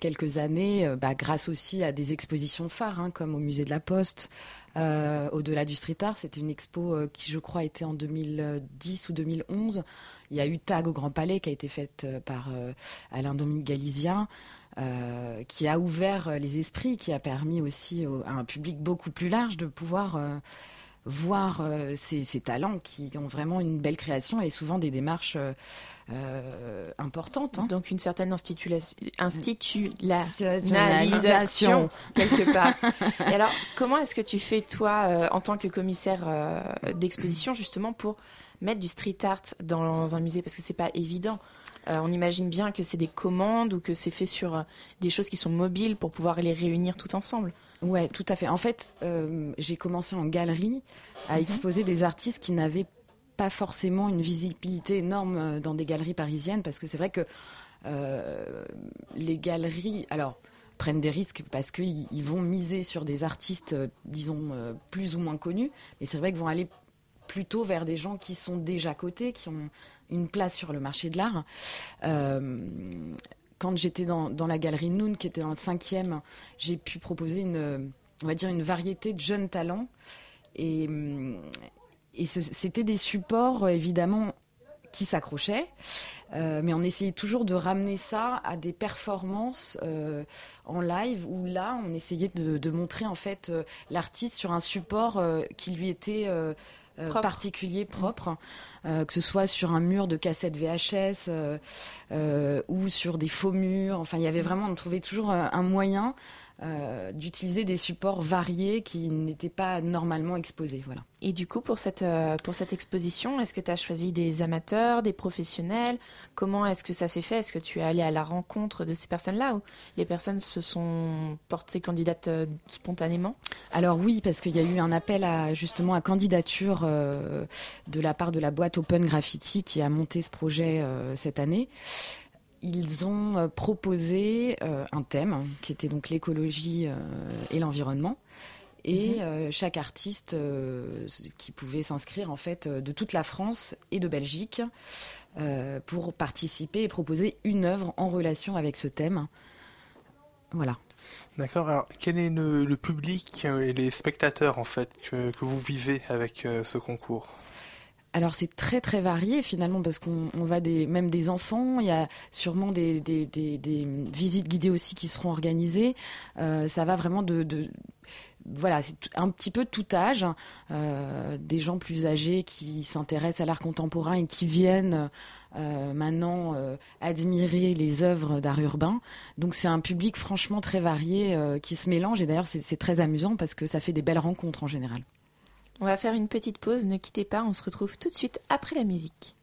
quelques années, bah, grâce aussi à des expositions phares, hein, comme au musée de la Poste. Au-delà du street art, c'était une expo qui, je crois, était en 2010 ou 2011. Il y a eu Tag au Grand Palais qui a été faite par Alain Dominique Galizien, euh, qui a ouvert les esprits, qui a permis aussi au- à un public beaucoup plus large de pouvoir euh, voir euh, ces, ces talents qui ont vraiment une belle création et souvent des démarches euh, importantes. hein. Donc une certaine institutionnalisation quelque part. *laughs* Et alors, comment est-ce que tu fais toi, euh, en tant que commissaire d'exposition, justement pour mettre du street art dans un musée? Parce que c'est pas évident. Euh, on imagine bien que c'est des commandes ou que c'est fait sur euh, des choses qui sont mobiles pour pouvoir les réunir tout ensemble. Ouais, tout à fait. En fait, euh, j'ai commencé en galerie à Mhm. exposer des artistes qui n'avaient pas forcément une visibilité énorme dans des galeries parisiennes, parce que c'est vrai que euh, les galeries, alors prennent des risques parce qu'ils ils vont miser sur des artistes, disons, euh, plus ou moins connus, mais c'est vrai qu'ils vont aller plutôt vers des gens qui sont déjà cotés, qui ont une place sur le marché de l'art. Euh, quand j'étais dans, la galerie Noon, qui était dans le cinquième, j'ai pu proposer une, on va dire, une variété de jeunes talents. Et, c'était des supports, évidemment, qui s'accrochaient. Euh, mais on essayait toujours de ramener ça à des performances euh, en live où là on essayait de, montrer en fait l'artiste sur un support qui lui était Propre. particulier, propre, euh, que ce soit sur un mur de cassette VHS euh, euh, ou sur des faux murs. Enfin, il y avait vraiment, on trouvait toujours euh, un moyen euh, d'utiliser des supports variés qui n'étaient pas normalement exposés. Voilà. Et du coup, pour cette, euh, pour cette exposition, est-ce que tu as choisi des amateurs, des professionnels? Comment est-ce que ça s'est fait? Est-ce que tu es allé à la rencontre de ces personnes-là ou les personnes se sont portées candidates euh, spontanément? Alors oui, parce qu'il y a eu un appel à justement à candidature de la part de la boîte Open Graffiti qui a monté ce projet cette année. Ils ont euh, proposé euh, un thème qui était donc l'écologie euh, et l'environnement. Et Mhm. euh, chaque artiste euh, qui pouvait s'inscrire en fait de toute la France et de Belgique euh, pour participer et proposer une œuvre en relation avec ce thème. Voilà. D'accord. Alors, quel est le, le public et les spectateurs en fait que, que vous vivez avec ce concours? Alors c'est très très varié finalement parce qu'on on va même des enfants, il y a sûrement des, visites guidées aussi qui seront organisées. Euh, ça va vraiment de, voilà, c'est un petit peu tout âge, euh, des gens plus âgés qui s'intéressent à l'art contemporain et qui viennent euh, maintenant admirer les œuvres d'art urbain. Donc c'est un public franchement très varié qui se mélange et d'ailleurs c'est très amusant parce que ça fait des belles rencontres en général. On va faire une petite pause, ne quittez pas, on se retrouve tout de suite après la musique.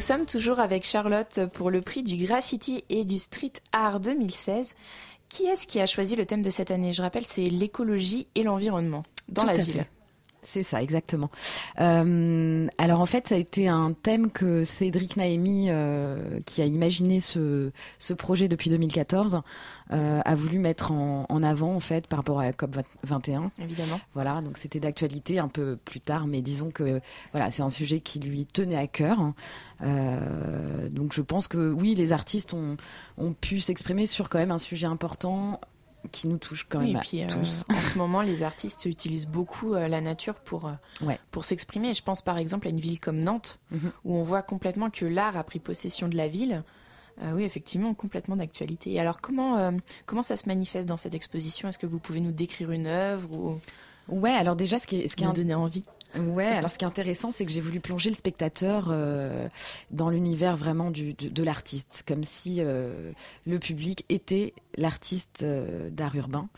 Nous sommes toujours avec Charlotte pour le prix du graffiti et du street art 2016. Qui est-ce qui a choisi le thème de cette année? Je rappelle, c'est l'écologie et l'environnement dans Tout la ville. fait. C'est ça, exactement. Euh, alors en fait, ça a été un thème que Cédric Naemi, euh, qui a imaginé ce, ce projet depuis 2014, euh, a voulu mettre en, en avant en fait par rapport à la COP 21. Évidemment. Voilà, donc c'était d'actualité un peu plus tard, mais disons que voilà, c'est un sujet qui lui tenait à cœur. Euh, donc je pense que oui, les artistes ont, ont pu s'exprimer sur quand même un sujet important qui nous touche quand Oui, même et puis euh, tous. en ce moment, les artistes utilisent beaucoup euh, la nature pour, euh, Ouais. pour s'exprimer. Je pense par exemple à une ville comme Nantes, Mhm. où on voit complètement que l'art a pris possession de la ville. Oui, effectivement, complètement d'actualité. Alors, comment, comment ça se manifeste dans cette exposition? Est-ce que vous pouvez nous décrire une œuvre ou Ouais, alors déjà, ce qui est, ce qui est nous donner envie? Ouais, alors ce qui est intéressant, c'est que j'ai voulu plonger le spectateur euh, dans l'univers vraiment du, du- de l'artiste, comme si euh, le public était l'artiste euh, d'art urbain.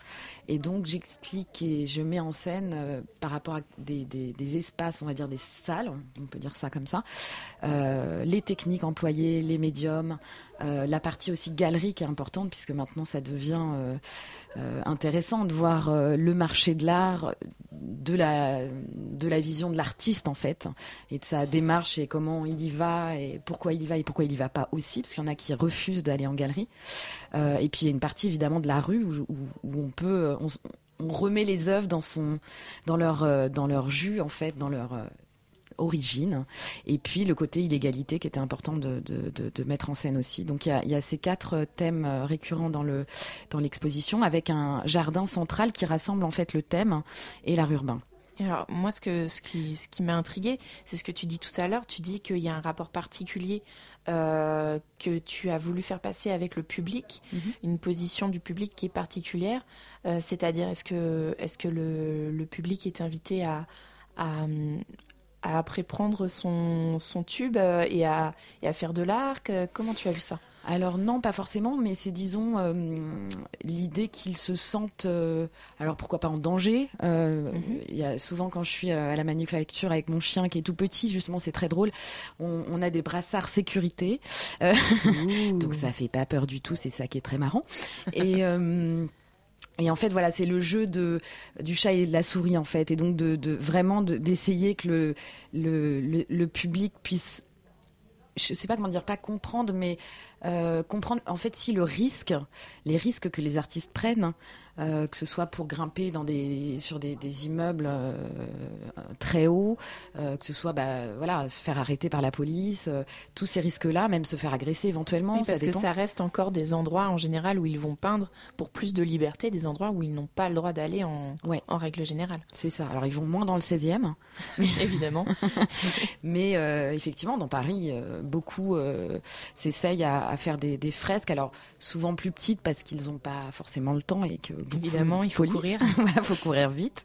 Et donc j'explique et je mets en scène euh, par rapport à des, des- des espaces, on va dire des salles, on peut dire ça comme ça, euh, les techniques employées, les médiums, euh, la partie aussi galerie qui est importante puisque maintenant ça devient euh, euh, intéressant de voir le marché de l'art de la de la vision de l'artiste en fait et de sa démarche et comment il y va et pourquoi il y va et pourquoi il y va pas aussi parce qu'il y en a qui refusent d'aller en galerie. Et puis il y a une partie évidemment de la rue où, on peut on, remet les œuvres dans son dans leur dans leur jus en fait dans leur origine et puis le côté illégalité qui était important de, de, de- de mettre en scène aussi donc il y a, il y a ces quatre thèmes récurrents dans le dans l'exposition avec un jardin central qui rassemble en fait le thème et l'art urbain alors, moi, ce, que, ce qui, ce qui m'a intrigué, c'est ce que tu dis tout à l'heure. Tu dis qu'il y a un rapport particulier euh, que tu as voulu faire passer avec le public, Mhm. une position du public qui est particulière. Euh, C'est-à-dire, est-ce que, est que le, le public est invité à, à, à après prendre son, son tube euh, et à, et à faire de l'arc Comment tu as vu ça? Alors non, pas forcément, mais c'est disons euh, l'idée qu'ils se sentent, euh, alors pourquoi pas en danger. Euh, Il y a souvent quand je suis euh, à la manufacture avec mon chien qui est tout petit, justement c'est très drôle. On, on a des brassards sécurité, Euh, *laughs* donc ça fait pas peur du tout. C'est ça qui est très marrant. Et euh, et en fait, voilà, c'est le jeu du chat et de la souris, en fait. Et donc, de, vraiment de- d'essayer que le, public puisse je sais pas comment dire, pas comprendre, mais euh, comprendre en fait si le risque, les risques que les artistes prennent, euh, que ce soit pour grimper dans des, sur des, des immeubles euh, très hauts, euh, que ce soit bah, voilà, se faire arrêter par la police, tous ces risques-là, même se faire agresser éventuellement. Oui, parce ça que ça reste encore des endroits en général où ils vont peindre pour plus de liberté, des endroits où ils n'ont pas le droit d'aller en, en règle générale. C'est ça. Alors ils vont moins dans le 16e. *laughs* Évidemment. *laughs* Mais effectivement, dans Paris, beaucoup s'essayent à, à faire des, des fresques. Alors souvent plus petites parce qu'ils n'ont pas forcément le temps et que Évidemment, il faut police. courir. *laughs* voilà, faut courir vite.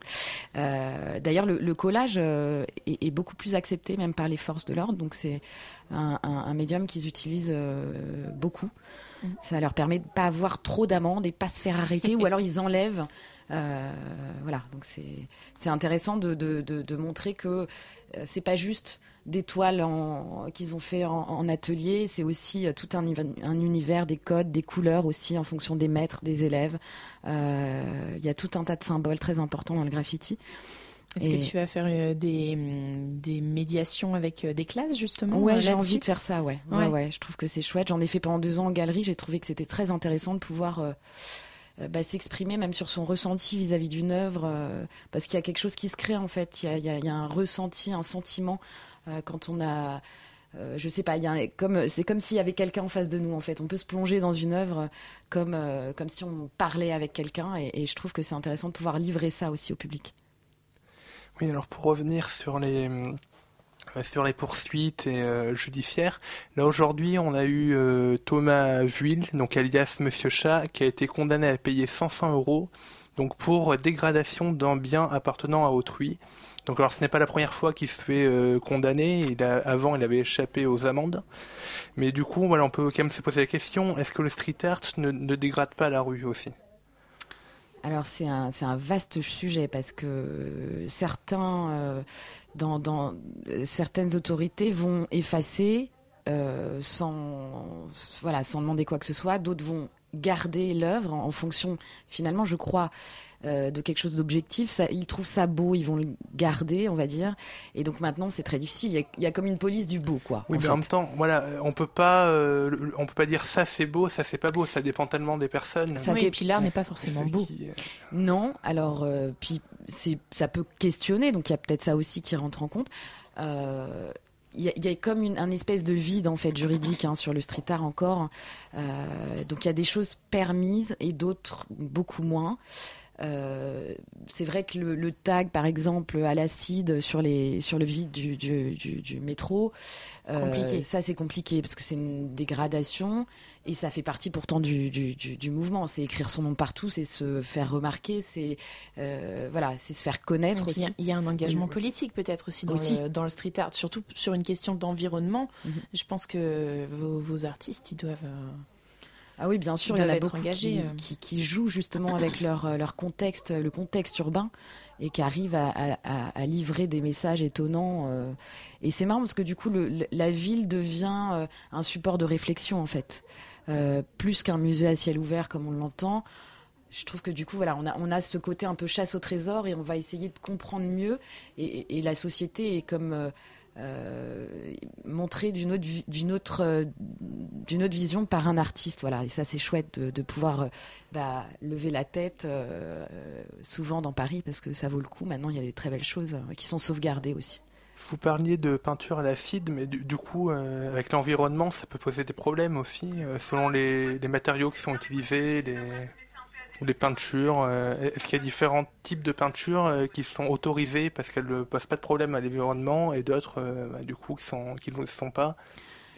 Euh, D'ailleurs, le, le collage euh, est, est beaucoup plus accepté même par les forces de l'ordre. Donc c'est un, un- un médium qu'ils utilisent euh, beaucoup. Mm. Ça leur permet de pas avoir trop d'amendes et pas se faire arrêter, ou alors ils enlèvent. Euh, voilà, donc c'est c'est intéressant de, de, de, de montrer que c'est pas juste des toiles qu'ils ont fait en, en atelier, c'est aussi euh, tout un, uni- un univers, des codes, des couleurs aussi en fonction des maîtres, des élèves. Euh, Il y a tout un tas de symboles très importants dans le graffiti. Est-ce Et- que tu vas faire euh, des, des médiations avec des classes justement Ouais, j'ai envie de faire ça, ouais. ouais. Ouais. ouais, je trouve que c'est chouette. J'en ai fait pendant deux ans en galerie. J'ai trouvé que c'était très intéressant de pouvoir euh, bah, s'exprimer même sur son ressenti vis-à-vis d'une œuvre, euh, parce qu'il y a quelque chose qui se crée en fait. Il y a, il y un ressenti, un sentiment quand on a. euh, je sais pas, y comme c'est comme s'il y avait quelqu'un en face de nous en fait. On peut se plonger dans une œuvre comme euh, comme si on parlait avec quelqu'un, et, je trouve que c'est intéressant de pouvoir livrer ça aussi au public. Oui, alors pour revenir sur les euh, sur les poursuites euh, judiciaires, là aujourd'hui on a eu euh, Thomas Vuil, donc alias Monsieur Chat, qui a été condamné à payer 500 euros, donc pour dégradation d'un bien appartenant à autrui. Donc alors ce n'est pas la première fois qu'il se fait euh, condamner, avant il avait échappé aux amendes, mais du coup voilà on peut quand même se poser la question, est-ce que le street art ne, dégrade pas la rue aussi? Alors c'est un, un vaste sujet parce que certains, euh, dans, dans certaines autorités vont effacer euh, sans, voilà, sans demander quoi que ce soit. D'autres vont garder l'œuvre en, en fonction, finalement, je crois, euh, de quelque chose d'objectif. Ça, ils trouvent ça beau, ils vont le garder, on va dire. Et donc maintenant, c'est très difficile. Il y, a, il y a comme une police du beau, quoi. Oui, en mais fait. en même temps, voilà, euh, on peut pas, euh, on peut pas dire ça c'est beau, ça c'est pas beau. Ça dépend tellement des personnes. Ça Oui, et puis l'art n'est pas forcément beau. Non, alors euh, puis ça peut questionner, donc il y a peut-être ça aussi qui rentre en compte. Euh, Il y, a- il y a comme une, un espèce de vide en fait juridique hein, sur le street art encore. Euh, donc il y a des choses permises et d'autres beaucoup moins. Euh, c'est vrai que le, le tag, par exemple, à l'acide sur, les, sur le vide du, du, du- du métro, euh, ça c'est compliqué parce que c'est une dégradation et ça fait partie pourtant du, mouvement. C'est écrire son nom partout, c'est se faire remarquer, c'est euh, voilà, c'est se faire connaître il y aussi. Il y, a un engagement politique peut-être aussi dans, Aussi. Le, dans le street art, surtout sur une question d'environnement. Je pense que vos, vos artistes, ils doivent. Ah oui, bien sûr, il y en a beaucoup engagés, qui, euh. qui, qui jouent justement avec *coughs* leur, leur contexte, le contexte urbain, et qui arrivent à, à- à- à livrer des messages étonnants. euh. Et c'est marrant parce que du coup, le- la ville devient euh, un support de réflexion, en fait. Euh, plus qu'un musée à ciel ouvert comme on l'entend. Je trouve que du coup, voilà, on a, on a ce côté un peu chasse au trésor et on va essayer de comprendre mieux. Et, et- et la société est comme euh, euh, montrée d'une autre, d'une autre, euh, d'une autre vision par un artiste. Voilà, et ça, c'est chouette de, pouvoir euh, bah, lever la tête souvent dans Paris parce que ça vaut le coup. Maintenant, il y a des très belles choses qui sont sauvegardées aussi. Vous parliez de peinture à l'acide, mais du, coup, avec l'environnement, ça peut poser des problèmes aussi, selon les, matériaux qui sont utilisés, ou les peintures. euh, Est-ce qu'il y a différents types de peintures euh, qui sont autorisées parce qu'elles ne posent pas de problème à l'environnement et d'autres, euh, bah, du coup, qui, sont, qui ne le sont pas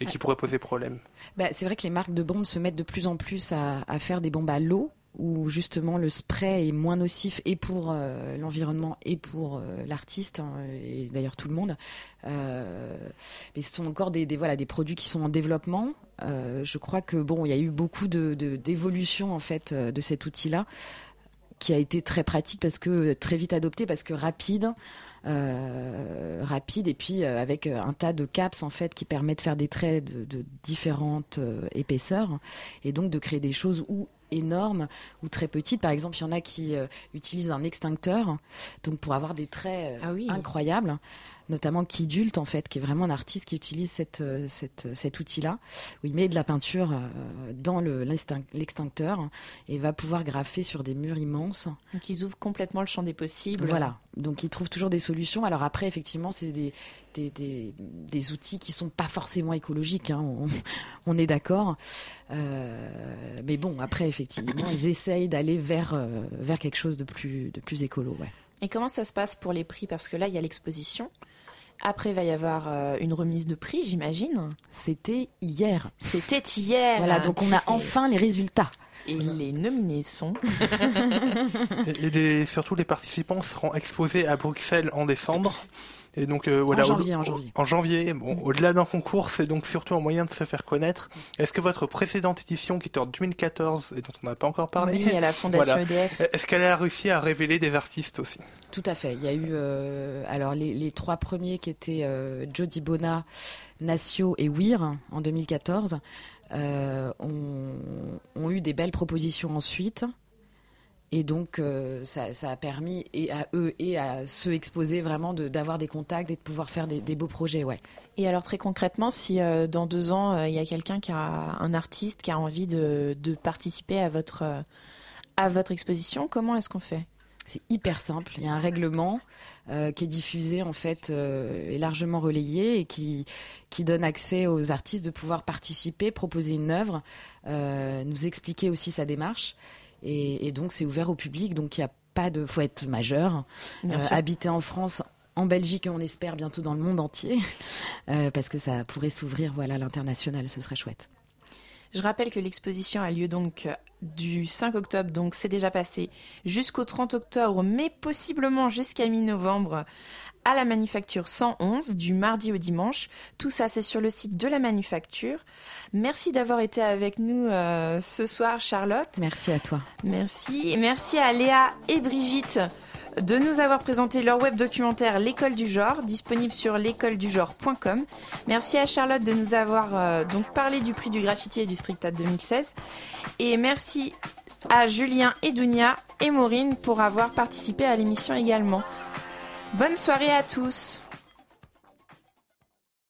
et qui pourraient poser problème? Bah, c'est vrai que les marques de bombes se mettent de plus en plus à, à faire des bombes à l'eau, où justement le spray est moins nocif et pour euh, l'environnement et pour euh, l'artiste, hein, et d'ailleurs tout le monde. Euh, mais ce sont encore des, des, voilà, des produits qui sont en développement. Euh, je crois que bon, il y a eu beaucoup de, de- d'évolution en fait euh, de cet outil-là qui a été très pratique parce que très vite adopté parce que rapide euh, rapide et puis euh, avec euh, un tas de caps en fait qui permet de faire des traits de, de différentes euh, épaisseurs et donc de créer des choses ou énormes ou très petites. Par exemple il y en a qui euh, utilisent un extincteur donc pour avoir des traits euh, incroyables notamment Kidult en fait qui est vraiment un artiste qui utilise cette, euh, cette, cet outil là où il met de la peinture euh, dans le- l'extin- l'extincteur et va pouvoir graffer sur des murs immenses Donc ils ouvrent complètement le champ des possibles. voilà, donc ils trouvent toujours des solutions. Alors après, effectivement, c'est des, des, des, des outils qui sont pas forcément écologiques, hein, on, *laughs* on est d'accord. Euh, mais bon, après, effectivement, ils essayent d'aller vers, euh, vers quelque chose de plus, de plus écolo. Ouais. Et comment ça se passe pour les prix? Parce que là, il y a l'exposition. Après, il va y avoir euh, une remise de prix, j'imagine. C'était hier. C'était hier. Voilà, donc on a Et- enfin les résultats. Et les nominés sont. *laughs* Et, et les- surtout, les participants seront exposés à Bruxelles en décembre. Et donc, euh, voilà, janvier, en janvier. En janvier. Bon, au-delà d'un concours, c'est donc surtout un moyen de se faire connaître. Est-ce que votre précédente édition, qui était en 2014 et dont on n'a pas encore parlé, Oui, à la Fondation EDF. Est-ce qu'elle a réussi à révéler des artistes aussi? Tout à fait. Il y a eu euh, alors les, les trois premiers qui étaient euh, Jody Bona, Nacio et Weir en 2014 euh, ont, ont eu des belles propositions ensuite. Et donc, euh, ça, ça a permis et à eux et à ceux exposés vraiment de- d'avoir des contacts et de pouvoir faire des, des beaux projets. Ouais. Et alors très concrètement, si euh, dans deux ans, euh, il y a quelqu'un qui a un artiste qui a envie de, de participer à votre, à votre exposition, comment est-ce qu'on fait? C'est hyper simple. Il y a un règlement euh, qui est diffusé en fait euh, et largement relayé et qui qui donne accès aux artistes de pouvoir participer, proposer une œuvre, euh, nous expliquer aussi sa démarche. Et, et donc c'est ouvert au public. Donc il y a pas de, faut être majeur, euh, habiter en France. En Belgique et on espère bientôt dans le monde entier, *laughs* euh, parce que ça pourrait s'ouvrir voilà à l'international, ce serait chouette. Je rappelle que l'exposition a lieu donc euh, du 5 octobre, donc c'est déjà passé, jusqu'au 30 octobre, mais possiblement jusqu'à mi-novembre à la Manufacture 111, du mardi au dimanche. Tout ça, c'est sur le site de la Manufacture. Merci d'avoir été avec nous euh, ce soir, Charlotte. Merci à toi. Merci. Merci à Léa et Brigitte de nous avoir présenté leur web documentaire L'école du genre, disponible sur l'écoledugenre.com. Merci à Charlotte de nous avoir euh, donc parlé du prix du graffiti et du street art 2016. Et merci à Julien Edounia et Maureen pour avoir participé à l'émission également. Bonne soirée à tous.